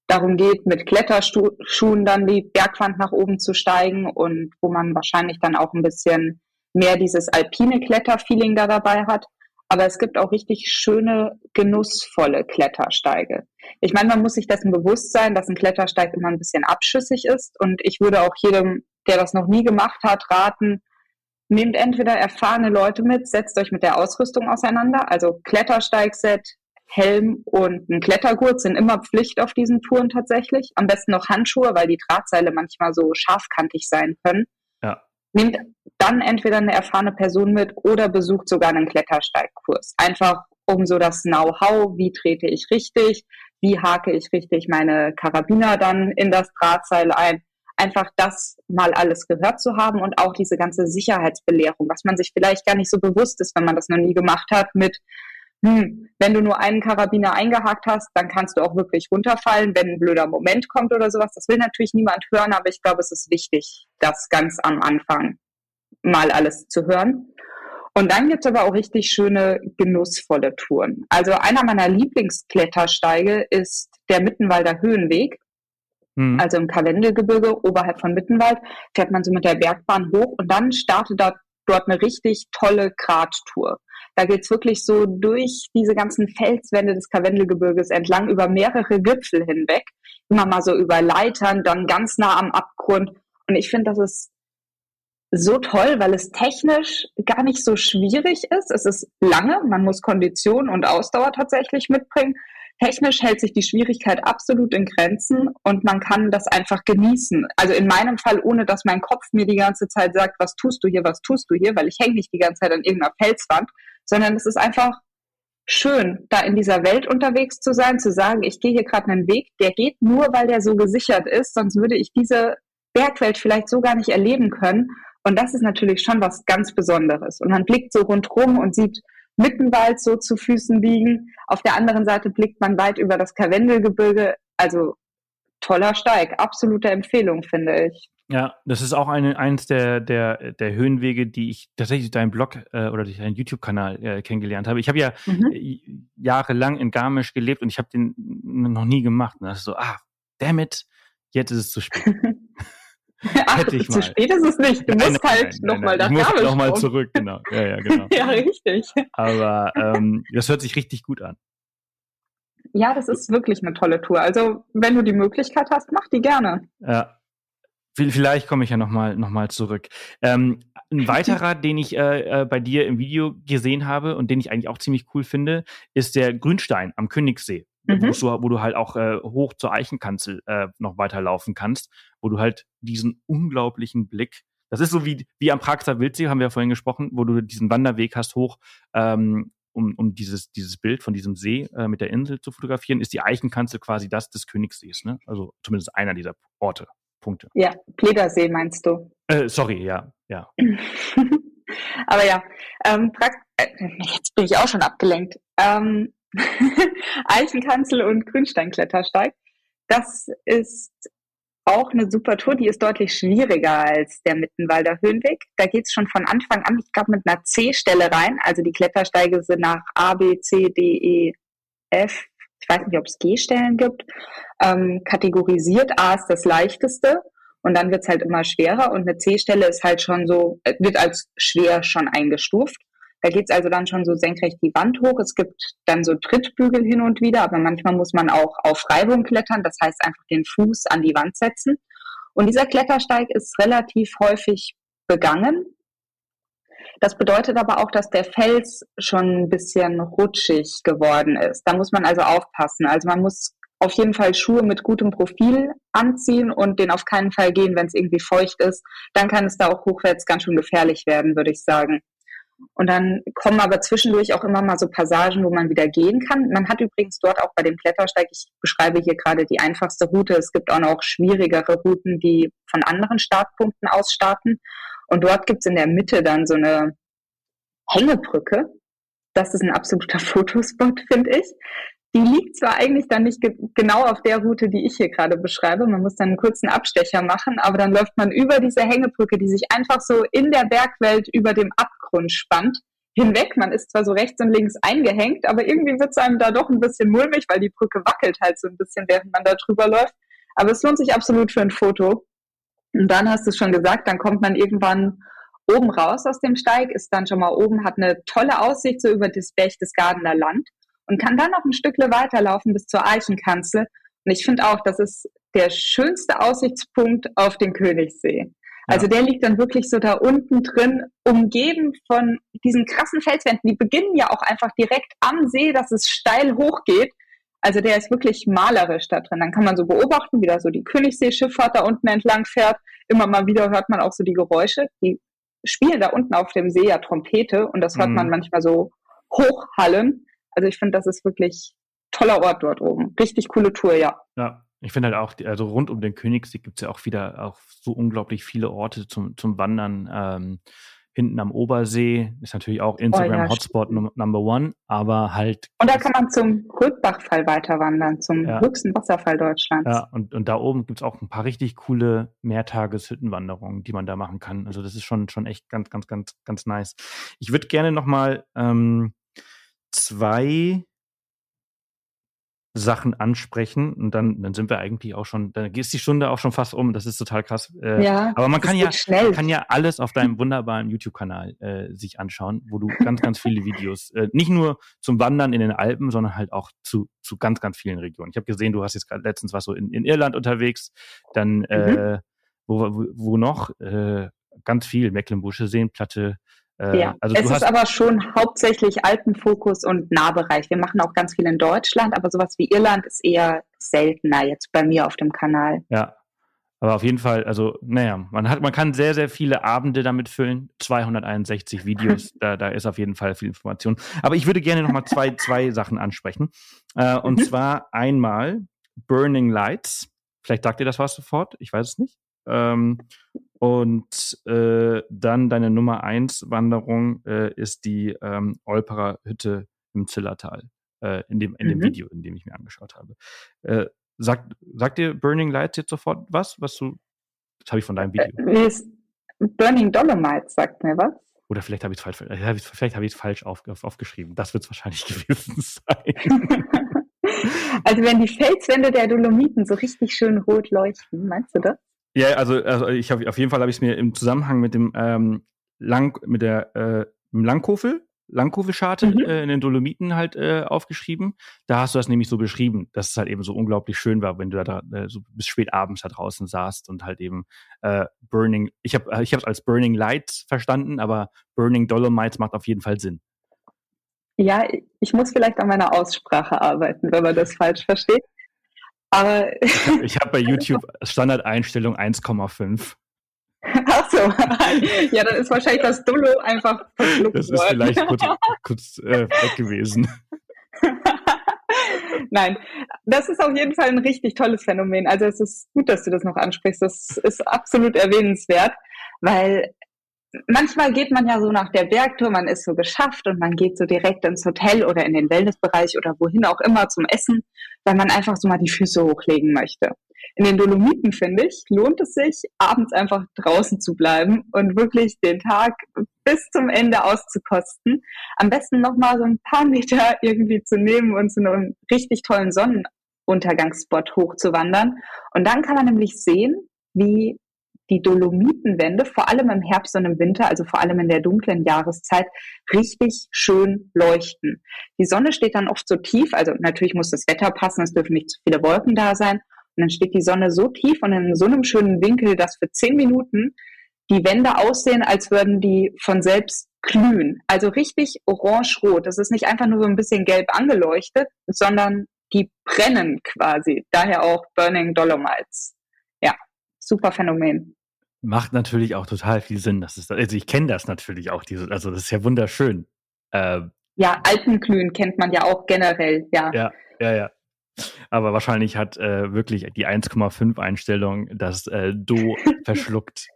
darum geht, mit Kletterschuhen dann die Bergwand nach oben zu steigen und wo man wahrscheinlich dann auch ein bisschen mehr dieses alpine Kletterfeeling da dabei hat. Aber es gibt auch richtig schöne, genussvolle Klettersteige. Ich meine, man muss sich dessen bewusst sein, dass ein Klettersteig immer ein bisschen abschüssig ist. Und ich würde auch jedem, der das noch nie gemacht hat, raten, Nehmt entweder erfahrene Leute mit, setzt euch mit der Ausrüstung auseinander. Also Klettersteigset, Helm und ein Klettergurt sind immer Pflicht auf diesen Touren tatsächlich. Am besten noch Handschuhe, weil die Drahtseile manchmal so scharfkantig sein können. Ja. Nehmt dann entweder eine erfahrene Person mit oder besucht sogar einen Klettersteigkurs. Einfach um so das Know-how, wie trete ich richtig, wie hake ich richtig meine Karabiner dann in das Drahtseil ein einfach das mal alles gehört zu haben und auch diese ganze Sicherheitsbelehrung, was man sich vielleicht gar nicht so bewusst ist, wenn man das noch nie gemacht hat, mit, hm, wenn du nur einen Karabiner eingehakt hast, dann kannst du auch wirklich runterfallen, wenn ein blöder Moment kommt oder sowas. Das will natürlich niemand hören, aber ich glaube, es ist wichtig, das ganz am Anfang mal alles zu hören. Und dann gibt es aber auch richtig schöne, genussvolle Touren. Also einer meiner Lieblingsklettersteige ist der Mittenwalder Höhenweg. Mhm. Also im Karwendelgebirge oberhalb von Mittenwald fährt man so mit der Bergbahn hoch und dann startet da dort eine richtig tolle Gradtour. Da geht's wirklich so durch diese ganzen Felswände des Karwendelgebirges entlang über mehrere Gipfel hinweg. Immer mal so über Leitern, dann ganz nah am Abgrund. Und ich finde, das ist so toll, weil es technisch gar nicht so schwierig ist. Es ist lange, man muss Kondition und Ausdauer tatsächlich mitbringen. Technisch hält sich die Schwierigkeit absolut in Grenzen und man kann das einfach genießen. Also in meinem Fall, ohne dass mein Kopf mir die ganze Zeit sagt, was tust du hier, was tust du hier, weil ich hänge nicht die ganze Zeit an irgendeiner Felswand, sondern es ist einfach schön, da in dieser Welt unterwegs zu sein, zu sagen, ich gehe hier gerade einen Weg, der geht nur, weil der so gesichert ist, sonst würde ich diese Bergwelt vielleicht so gar nicht erleben können. Und das ist natürlich schon was ganz Besonderes. Und man blickt so rundherum und sieht Mittenwald so zu Füßen liegen. Auf der anderen Seite blickt man weit über das Karwendelgebirge. Also toller Steig, absolute Empfehlung, finde ich. Ja, das ist auch eine, eins der, der, der Höhenwege, die ich tatsächlich deinen Blog äh, oder durch deinen YouTube-Kanal äh, kennengelernt habe. Ich habe ja mhm. Äh, jahrelang in Garmisch gelebt und ich habe den noch nie gemacht. Und das ist so, ah, damn it, jetzt ist es zu spät. Ach, zu spät ist es nicht. Du nein, musst nein, halt nochmal nach Gabel nochmal zurück, genau. Ja, ja, genau. ja, richtig. Aber ähm, das hört sich richtig gut an. Ja, das ist wirklich eine tolle Tour. Also, wenn du die Möglichkeit hast, mach die gerne. Ja. Vielleicht komme ich ja nochmal noch mal zurück. Ähm, ein weiterer, den ich äh, äh, bei dir im Video gesehen habe und den ich eigentlich auch ziemlich cool finde, ist der Grünstein am Königssee mhm. wo, wo, du halt auch äh, hoch zur Eichenkanzel äh, noch weiterlaufen kannst, wo du halt diesen unglaublichen Blick, das ist so wie, wie am Praxer Wildsee, haben wir ja vorhin gesprochen, wo du diesen Wanderweg hast hoch, ähm, um, um dieses, dieses Bild von diesem See äh, mit der Insel zu fotografieren, ist die Eichenkanzel quasi das des Königssees, ne? Also zumindest einer dieser Orte, Punkte. Ja, Pledersee meinst du? Äh, sorry, ja, ja. Aber ja, ähm, äh, jetzt bin ich auch schon abgelenkt. Ähm, Eichenkanzel und Grünsteinklettersteig. Das ist auch eine super Tour, die ist deutlich schwieriger als der Mittenwalder Höhenweg. Da geht es schon von Anfang an, ich glaube, mit einer C-Stelle rein. Also die Klettersteige sind nach A, B, C, D, E, F, ich weiß nicht, ob es G-Stellen gibt, ähm, kategorisiert. A ist das leichteste und dann wird es halt immer schwerer und eine C-Stelle ist halt schon so, wird als schwer schon eingestuft. Da geht's also dann schon so senkrecht die Wand hoch. Es gibt dann so Trittbügel hin und wieder, aber manchmal muss man auch auf Reibung klettern. Das heißt einfach den Fuß an die Wand setzen. Und dieser Klettersteig ist relativ häufig begangen. Das bedeutet aber auch, dass der Fels schon ein bisschen rutschig geworden ist. Da muss man also aufpassen. Also man muss auf jeden Fall Schuhe mit gutem Profil anziehen und den auf keinen Fall gehen, wenn es irgendwie feucht ist. Dann kann es da auch hochwärts ganz schön gefährlich werden, würde ich sagen. Und dann kommen aber zwischendurch auch immer mal so Passagen, wo man wieder gehen kann. Man hat übrigens dort auch bei dem Klettersteig, ich beschreibe hier gerade die einfachste Route, es gibt auch noch schwierigere Routen, die von anderen Startpunkten aus starten. Und dort gibt's in der Mitte dann so eine Hängebrücke. Das ist ein absoluter Fotospot, finde ich. Die liegt zwar eigentlich dann nicht ge genau auf der Route, die ich hier gerade beschreibe. Man muss dann einen kurzen Abstecher machen, aber dann läuft man über diese Hängebrücke, die sich einfach so in der Bergwelt über dem Abgrund spannt, hinweg. Man ist zwar so rechts und links eingehängt, aber irgendwie wird es einem da doch ein bisschen mulmig, weil die Brücke wackelt halt so ein bisschen, während man da drüber läuft. Aber es lohnt sich absolut für ein Foto. Und dann hast du es schon gesagt, dann kommt man irgendwann oben raus aus dem Steig, ist dann schon mal oben, hat eine tolle Aussicht so über das Berchtesgadener Land und kann dann noch ein Stückle weiterlaufen bis zur Eichenkanzel. Und ich finde auch, das ist der schönste Aussichtspunkt auf den Königssee. Also der liegt dann wirklich so da unten drin, umgeben von diesen krassen Felswänden. Die beginnen ja auch einfach direkt am See, dass es steil hochgeht. Also der ist wirklich malerisch da drin. Dann kann man so beobachten, wie da so die Königssee-Schifffahrt da unten entlang fährt. Immer mal wieder hört man auch so die Geräusche. Die spielen da unten auf dem See ja Trompete und das hört mhm. man manchmal so hochhallen. Also ich finde, das ist wirklich toller Ort dort oben. Richtig coole Tour, ja. Ja, ich finde halt auch, also rund um den Königssee gibt es ja auch wieder auch so unglaublich viele Orte zum, zum Wandern. Ähm, hinten am Obersee ist natürlich auch Instagram oh, ja, Hotspot num Number One, aber halt. Und da kann man zum Rückbachfall weiter wandern, zum ja. höchsten Wasserfall Deutschlands. Ja, und, und da oben gibt es auch ein paar richtig coole Mehrtageshüttenwanderungen, die man da machen kann. Also das ist schon, schon echt ganz, ganz, ganz, ganz nice. Ich würde gerne nochmal ähm, zwei Sachen ansprechen und dann, dann sind wir eigentlich auch schon, dann ist die Stunde auch schon fast um. Das ist total krass. Äh, ja, aber man kann ja, man kann ja alles auf deinem wunderbaren YouTube-Kanal äh, sich anschauen, wo du ganz, ganz viele Videos, äh, nicht nur zum Wandern in den Alpen, sondern halt auch zu, zu ganz, ganz vielen Regionen. Ich habe gesehen, du hast jetzt gerade letztens was so in, in Irland unterwegs, dann äh, mhm. wo, wo, wo noch äh, ganz viel Mecklenburgische Seenplatte, äh, ja, also es ist aber schon hauptsächlich Alpenfokus und Nahbereich. Wir machen auch ganz viel in Deutschland, aber sowas wie Irland ist eher seltener jetzt bei mir auf dem Kanal. Ja, aber auf jeden Fall, also, naja, man hat, man kann sehr, sehr viele Abende damit füllen. 261 Videos, da, da ist auf jeden Fall viel Information. Aber ich würde gerne nochmal zwei, zwei Sachen ansprechen. Äh, und mhm. zwar einmal Burning Lights. Vielleicht sagt ihr das was sofort, ich weiß es nicht. Ähm, und äh, dann deine Nummer eins Wanderung äh, ist die ähm, Olperer Hütte im Zillertal, äh, in, dem, in mhm. dem Video, in dem ich mir angeschaut habe. Äh, sagt, sagt dir Burning Lights jetzt sofort was, was du, das habe ich von deinem Video. Äh, Burning Dolomites sagt mir was. Oder vielleicht habe ich es falsch, vielleicht habe ich es falsch auf, auf, aufgeschrieben. Das wird es wahrscheinlich gewesen sein. also wenn die Felswände der Dolomiten so richtig schön rot leuchten, meinst du das? Ja, also, also ich habe auf jeden Fall habe ich es mir im Zusammenhang mit dem ähm, Lang, mit der äh, Langkofel, Langkofelscharte mhm. äh, in den Dolomiten halt äh, aufgeschrieben. Da hast du das nämlich so beschrieben, dass es halt eben so unglaublich schön war, wenn du da äh, so bis spät abends da draußen saßt und halt eben äh, Burning, ich habe ich es als Burning Lights verstanden, aber Burning Dolomites macht auf jeden Fall Sinn. Ja, ich muss vielleicht an meiner Aussprache arbeiten, wenn man das falsch versteht. Aber ich habe bei YouTube Standardeinstellung 1,5. Ach so, ja, dann ist wahrscheinlich das Dolo einfach verschluckt Das ist vielleicht kurz, kurz äh, weg gewesen. Nein, das ist auf jeden Fall ein richtig tolles Phänomen. Also es ist gut, dass du das noch ansprichst. Das ist absolut erwähnenswert, weil manchmal geht man ja so nach der Bergtour, man ist so geschafft und man geht so direkt ins Hotel oder in den Wellnessbereich oder wohin auch immer zum Essen, weil man einfach so mal die Füße hochlegen möchte. In den Dolomiten, finde ich, lohnt es sich, abends einfach draußen zu bleiben und wirklich den Tag bis zum Ende auszukosten. Am besten nochmal so ein paar Meter irgendwie zu nehmen und zu einem richtig tollen Sonnenuntergangsspot hochzuwandern. Und dann kann man nämlich sehen, wie die Dolomitenwände, vor allem im Herbst und im Winter, also vor allem in der dunklen Jahreszeit, richtig schön leuchten. Die Sonne steht dann oft so tief, also natürlich muss das Wetter passen, es dürfen nicht zu viele Wolken da sein. Und dann steht die Sonne so tief und in so einem schönen Winkel, dass für zehn Minuten die Wände aussehen, als würden die von selbst glühen. Also richtig orange-rot. Das ist nicht einfach nur so ein bisschen gelb angeleuchtet, sondern die brennen quasi. Daher auch Burning Dolomites. Ja, super Phänomen. Macht natürlich auch total viel Sinn. Das ist, also ich kenne das natürlich auch, diese, also das ist ja wunderschön. Ähm, ja, Alpenglühen kennt man ja auch generell, ja. Ja, ja, ja. Aber wahrscheinlich hat äh, wirklich die 1,5 Einstellung das äh, Do verschluckt.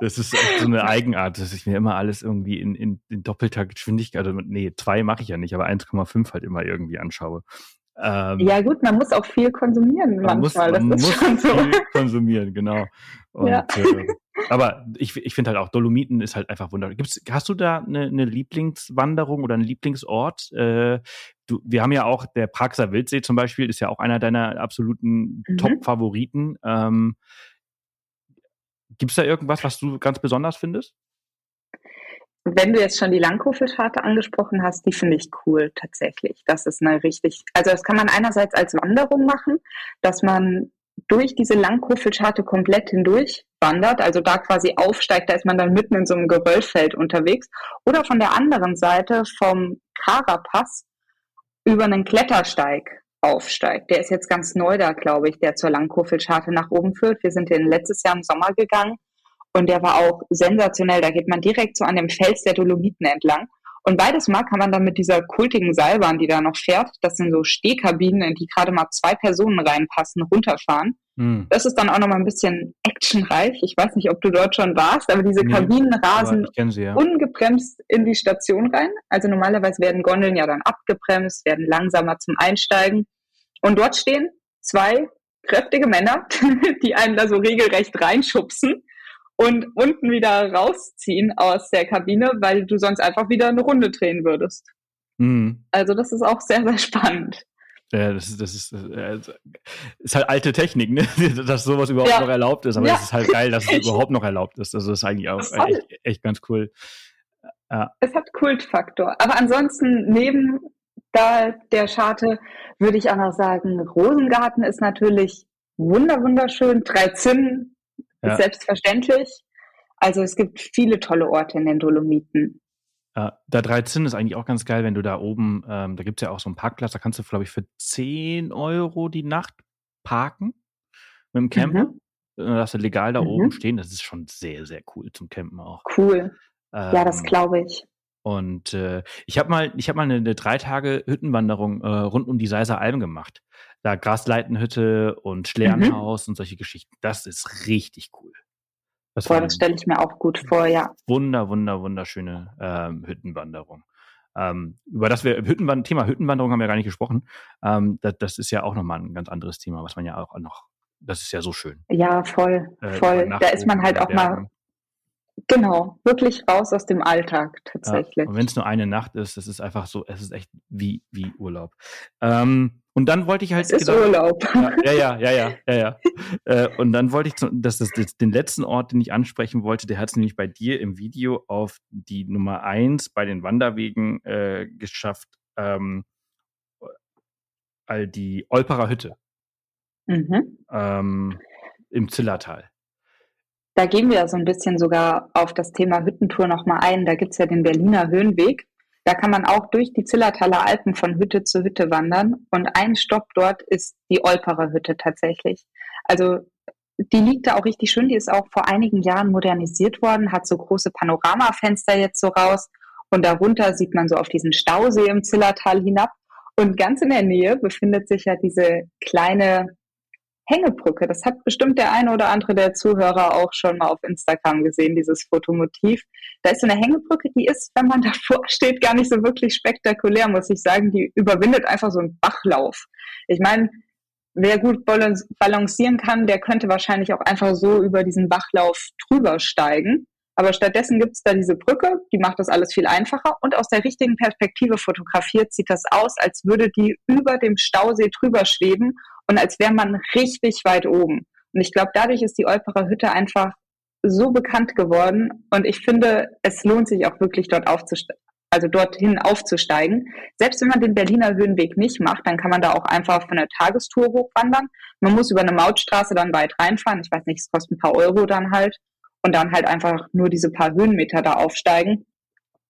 das ist echt so eine Eigenart, dass ich mir immer alles irgendwie in, in, in doppelter Geschwindigkeit, also nee, zwei mache ich ja nicht, aber 1,5 halt immer irgendwie anschaue. Ähm, ja gut, man muss auch viel konsumieren man manchmal. Muss, man muss schon viel so. konsumieren, genau. Und, ja. äh, aber ich, ich finde halt auch, Dolomiten ist halt einfach wunderbar. Gibt's, hast du da eine, eine Lieblingswanderung oder einen Lieblingsort? Äh, du, wir haben ja auch, der Praxer Wildsee zum Beispiel, ist ja auch einer deiner absoluten mhm. Top-Favoriten. Ähm, Gibt es da irgendwas, was du ganz besonders findest? Wenn du jetzt schon die Langkofel-Scharte angesprochen hast, die finde ich cool tatsächlich. Das ist eine richtig, also das kann man einerseits als Wanderung machen, dass man durch diese Langkofel-Scharte komplett hindurch wandert, also da quasi aufsteigt, da ist man dann mitten in so einem Geröllfeld unterwegs. Oder von der anderen Seite vom Karapass über einen Klettersteig aufsteigt. Der ist jetzt ganz neu da, glaube ich, der zur Langkofel-Scharte nach oben führt. Wir sind den letztes Jahr im Sommer gegangen und der war auch sensationell. Da geht man direkt so an dem Fels der Dolomiten entlang. Und beides Mal kann man dann mit dieser kultigen Seilbahn, die da noch fährt, das sind so Stehkabinen, in die gerade mal zwei Personen reinpassen, runterfahren. Hm. Das ist dann auch nochmal ein bisschen actionreich. Ich weiß nicht, ob du dort schon warst, aber diese nee, Kabinen rasen sie, ja. ungebremst in die Station rein. Also normalerweise werden Gondeln ja dann abgebremst, werden langsamer zum Einsteigen. Und dort stehen zwei kräftige Männer, die einen da so regelrecht reinschubsen und unten wieder rausziehen aus der Kabine, weil du sonst einfach wieder eine Runde drehen würdest. Mhm. Also das ist auch sehr, sehr spannend. Ja, das ist, das ist, äh, ist halt alte Technik, ne? dass sowas überhaupt ja. noch erlaubt ist. Aber es ja. ist halt geil, dass es überhaupt noch erlaubt ist. Also das ist eigentlich auch echt, echt, ganz cool. Ja. Es hat Kultfaktor. Aber ansonsten neben da der Scharte würde ich auch noch sagen, Rosengarten ist natürlich wunder wunderschön. Drei Zinnen ja. selbstverständlich. Also es gibt viele tolle Orte in den Dolomiten. Ja, der 13 ist eigentlich auch ganz geil, wenn du da oben, ähm, da gibt es ja auch so einen Parkplatz, da kannst du, glaube ich, für 10 Euro die Nacht parken mit dem Camper. Mhm. Dann darfst du legal da mhm. oben stehen. Das ist schon sehr, sehr cool zum Campen auch. Cool. Ähm, ja, das ähm, glaube ich. Und äh, ich habe mal, ich habe mal eine, eine, drei Tage Hüttenwanderung äh, rund um die Seiser Alm gemacht. Da Grasleitenhütte und Schlernhaus mhm. und solche Geschichten. Das ist richtig cool. Das, Boah, das stelle ich mir auch gut vor, ja. Wunder, wunder, wunderschöne ähm, Hüttenwanderung. Ähm, über das wir Hüttenwand Thema Hüttenwanderung haben wir gar nicht gesprochen. Ähm, das, das, ist ja auch nochmal ein ganz anderes Thema, was man ja auch noch. Das ist ja so schön. Ja, voll, äh, voll. Da ist man halt auch mal Genau, wirklich raus aus dem Alltag tatsächlich. Ja, und wenn es nur eine Nacht ist, das ist einfach so, es ist echt wie, wie Urlaub. Ähm, und dann wollte ich halt. Es ist gedacht, Urlaub. Ja, ja, ja, ja, ja, ja. äh, und dann wollte ich, das, das, das, den letzten Ort, den ich ansprechen wollte, der hat es nämlich bei dir im Video auf die Nummer eins bei den Wanderwegen äh, geschafft, ähm, all die Olperer Hütte. Mhm. Ähm, Im Zillertal. Da gehen wir so ein bisschen sogar auf das Thema Hüttentour nochmal ein. Da gibt es ja den Berliner Höhenweg. Da kann man auch durch die Zillertaler Alpen von Hütte zu Hütte wandern. Und ein Stopp dort ist die Olperer Hütte tatsächlich. Also die liegt da auch richtig schön. Die ist auch vor einigen Jahren modernisiert worden, hat so große Panoramafenster jetzt so raus. Und darunter sieht man so auf diesen Stausee im Zillertal hinab. Und ganz in der Nähe befindet sich ja diese kleine Hängebrücke. Das hat bestimmt der eine oder andere der Zuhörer auch schon mal auf Instagram gesehen, dieses Fotomotiv. Da ist so eine Hängebrücke, die ist, wenn man davor steht, gar nicht so wirklich spektakulär, muss ich sagen. Die überwindet einfach so einen Bachlauf. Ich meine, wer gut balancieren kann, der könnte wahrscheinlich auch einfach so über diesen Bachlauf drüber steigen. Aber stattdessen gibt es da diese Brücke, die macht das alles viel einfacher und aus der richtigen Perspektive fotografiert sieht das aus, als würde die über dem Stausee drüber schweben und als wäre man richtig weit oben. Und ich glaube, dadurch ist die Olperer Hütte einfach so bekannt geworden. Und ich finde, es lohnt sich auch wirklich dort aufzusteigen, also dorthin aufzusteigen. Selbst wenn man den Berliner Höhenweg nicht macht, dann kann man da auch einfach von der Tagestour hochwandern. Man muss über eine Mautstraße dann weit reinfahren. Ich weiß nicht, es kostet ein paar Euro dann halt. Und dann halt einfach nur diese paar Höhenmeter da aufsteigen,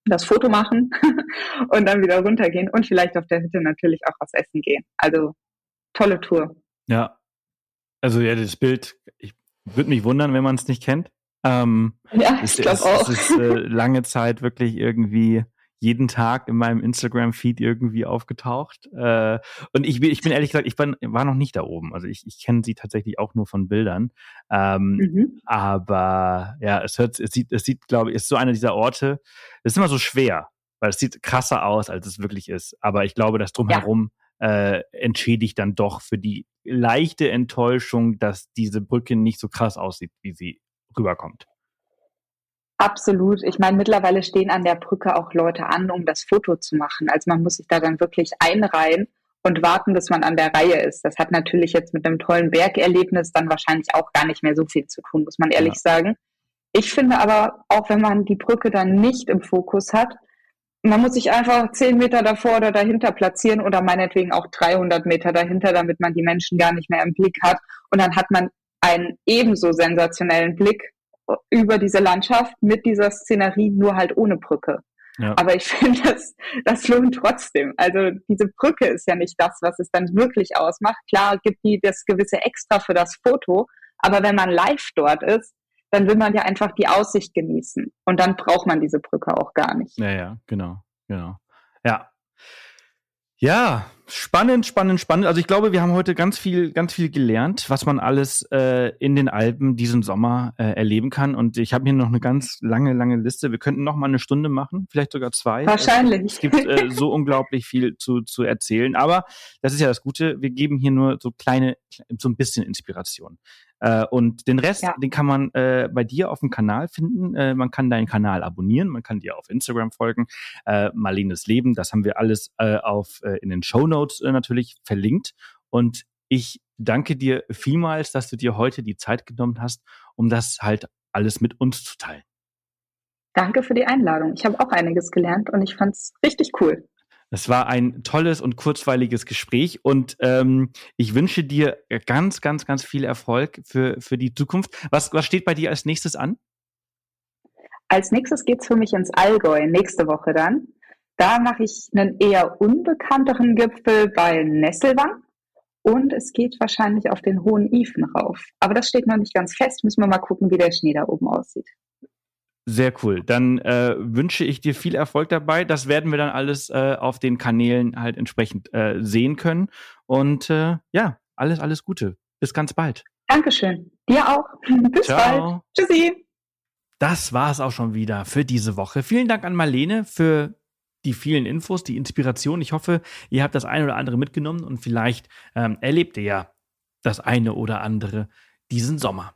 das Foto machen und dann wieder runtergehen und vielleicht auf der Hütte natürlich auch was essen gehen. Also tolle Tour. Ja. Also ja, das Bild, ich würde mich wundern, wenn man es nicht kennt. Ähm, ja, ich glaube auch. Es ist äh, lange Zeit wirklich irgendwie jeden Tag in meinem Instagram-Feed irgendwie aufgetaucht. Äh, und ich, ich bin ehrlich gesagt, ich war, war noch nicht da oben. Also ich, ich kenne sie tatsächlich auch nur von Bildern. Ähm, mhm. Aber ja, es hört, es sieht, es sieht, glaube ich, ist so einer dieser Orte. Es ist immer so schwer, weil es sieht krasser aus, als es wirklich ist. Aber ich glaube, das drumherum ja. äh, entschädigt dann doch für die leichte Enttäuschung, dass diese Brücke nicht so krass aussieht, wie sie rüberkommt. Absolut. Ich meine, mittlerweile stehen an der Brücke auch Leute an, um das Foto zu machen. Also man muss sich da dann wirklich einreihen und warten, bis man an der Reihe ist. Das hat natürlich jetzt mit einem tollen Bergerlebnis dann wahrscheinlich auch gar nicht mehr so viel zu tun, muss man ehrlich ja. sagen. Ich finde aber, auch wenn man die Brücke dann nicht im Fokus hat, man muss sich einfach zehn Meter davor oder dahinter platzieren oder meinetwegen auch 300 Meter dahinter, damit man die Menschen gar nicht mehr im Blick hat. Und dann hat man einen ebenso sensationellen Blick über diese Landschaft mit dieser Szenerie, nur halt ohne Brücke. Ja. Aber ich finde, das, das lohnt trotzdem. Also diese Brücke ist ja nicht das, was es dann wirklich ausmacht. Klar gibt die das gewisse Extra für das Foto, aber wenn man live dort ist, dann will man ja einfach die Aussicht genießen. Und dann braucht man diese Brücke auch gar nicht. Ja, ja, genau, genau. Ja, ja, spannend, spannend, spannend. Also ich glaube, wir haben heute ganz viel, ganz viel gelernt, was man alles äh, in den Alpen diesen Sommer äh, erleben kann. Und ich habe hier noch eine ganz lange, lange Liste. Wir könnten noch mal eine Stunde machen, vielleicht sogar zwei. Wahrscheinlich. Es gibt äh, so unglaublich viel zu, zu erzählen. Aber das ist ja das Gute. Wir geben hier nur so kleine, so ein bisschen Inspiration. Äh, und den Rest, ja. den kann man äh, bei dir auf dem Kanal finden. Äh, man kann deinen Kanal abonnieren, man kann dir auf Instagram folgen. Äh, Marlenes Leben, das haben wir alles äh, auf äh, in den Show Notes äh, natürlich verlinkt. Und ich danke dir vielmals, dass du dir heute die Zeit genommen hast, um das halt alles mit uns zu teilen. Danke für die Einladung. Ich habe auch einiges gelernt und ich fand es richtig cool. Es war ein tolles und kurzweiliges Gespräch und ähm, ich wünsche dir ganz, ganz, ganz viel Erfolg für, für die Zukunft. Was, was steht bei dir als nächstes an? Als nächstes geht's für mich ins Allgäu, nächste Woche dann. Da mache ich einen eher unbekannteren Gipfel bei Nesselwang und es geht wahrscheinlich auf den Hohen Ifen rauf. Aber das steht noch nicht ganz fest, müssen wir mal gucken, wie der Schnee da oben aussieht. Sehr cool. Dann äh, wünsche ich dir viel Erfolg dabei. Das werden wir dann alles äh, auf den Kanälen halt entsprechend äh, sehen können. Und äh, ja, alles, alles Gute. Bis ganz bald. Dankeschön. Dir auch. Bis Ciao. bald. Tschüssi. Das war es auch schon wieder für diese Woche. Vielen Dank an Marlene für die vielen Infos, die Inspiration. Ich hoffe, ihr habt das eine oder andere mitgenommen und vielleicht ähm, erlebt ihr ja das eine oder andere diesen Sommer.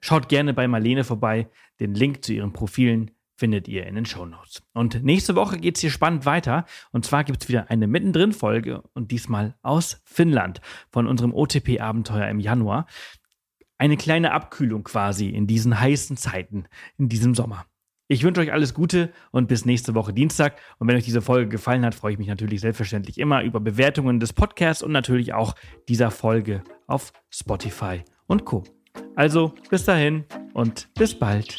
Schaut gerne bei Marlene vorbei. Den Link zu ihren Profilen findet ihr in den Show Notes. Und nächste Woche geht es hier spannend weiter. Und zwar gibt es wieder eine Mittendrin-Folge und diesmal aus Finnland von unserem OTP-Abenteuer im Januar. Eine kleine Abkühlung quasi in diesen heißen Zeiten, in diesem Sommer. Ich wünsche euch alles Gute und bis nächste Woche Dienstag. Und wenn euch diese Folge gefallen hat, freue ich mich natürlich selbstverständlich immer über Bewertungen des Podcasts und natürlich auch dieser Folge auf Spotify und Co. Also bis dahin und bis bald.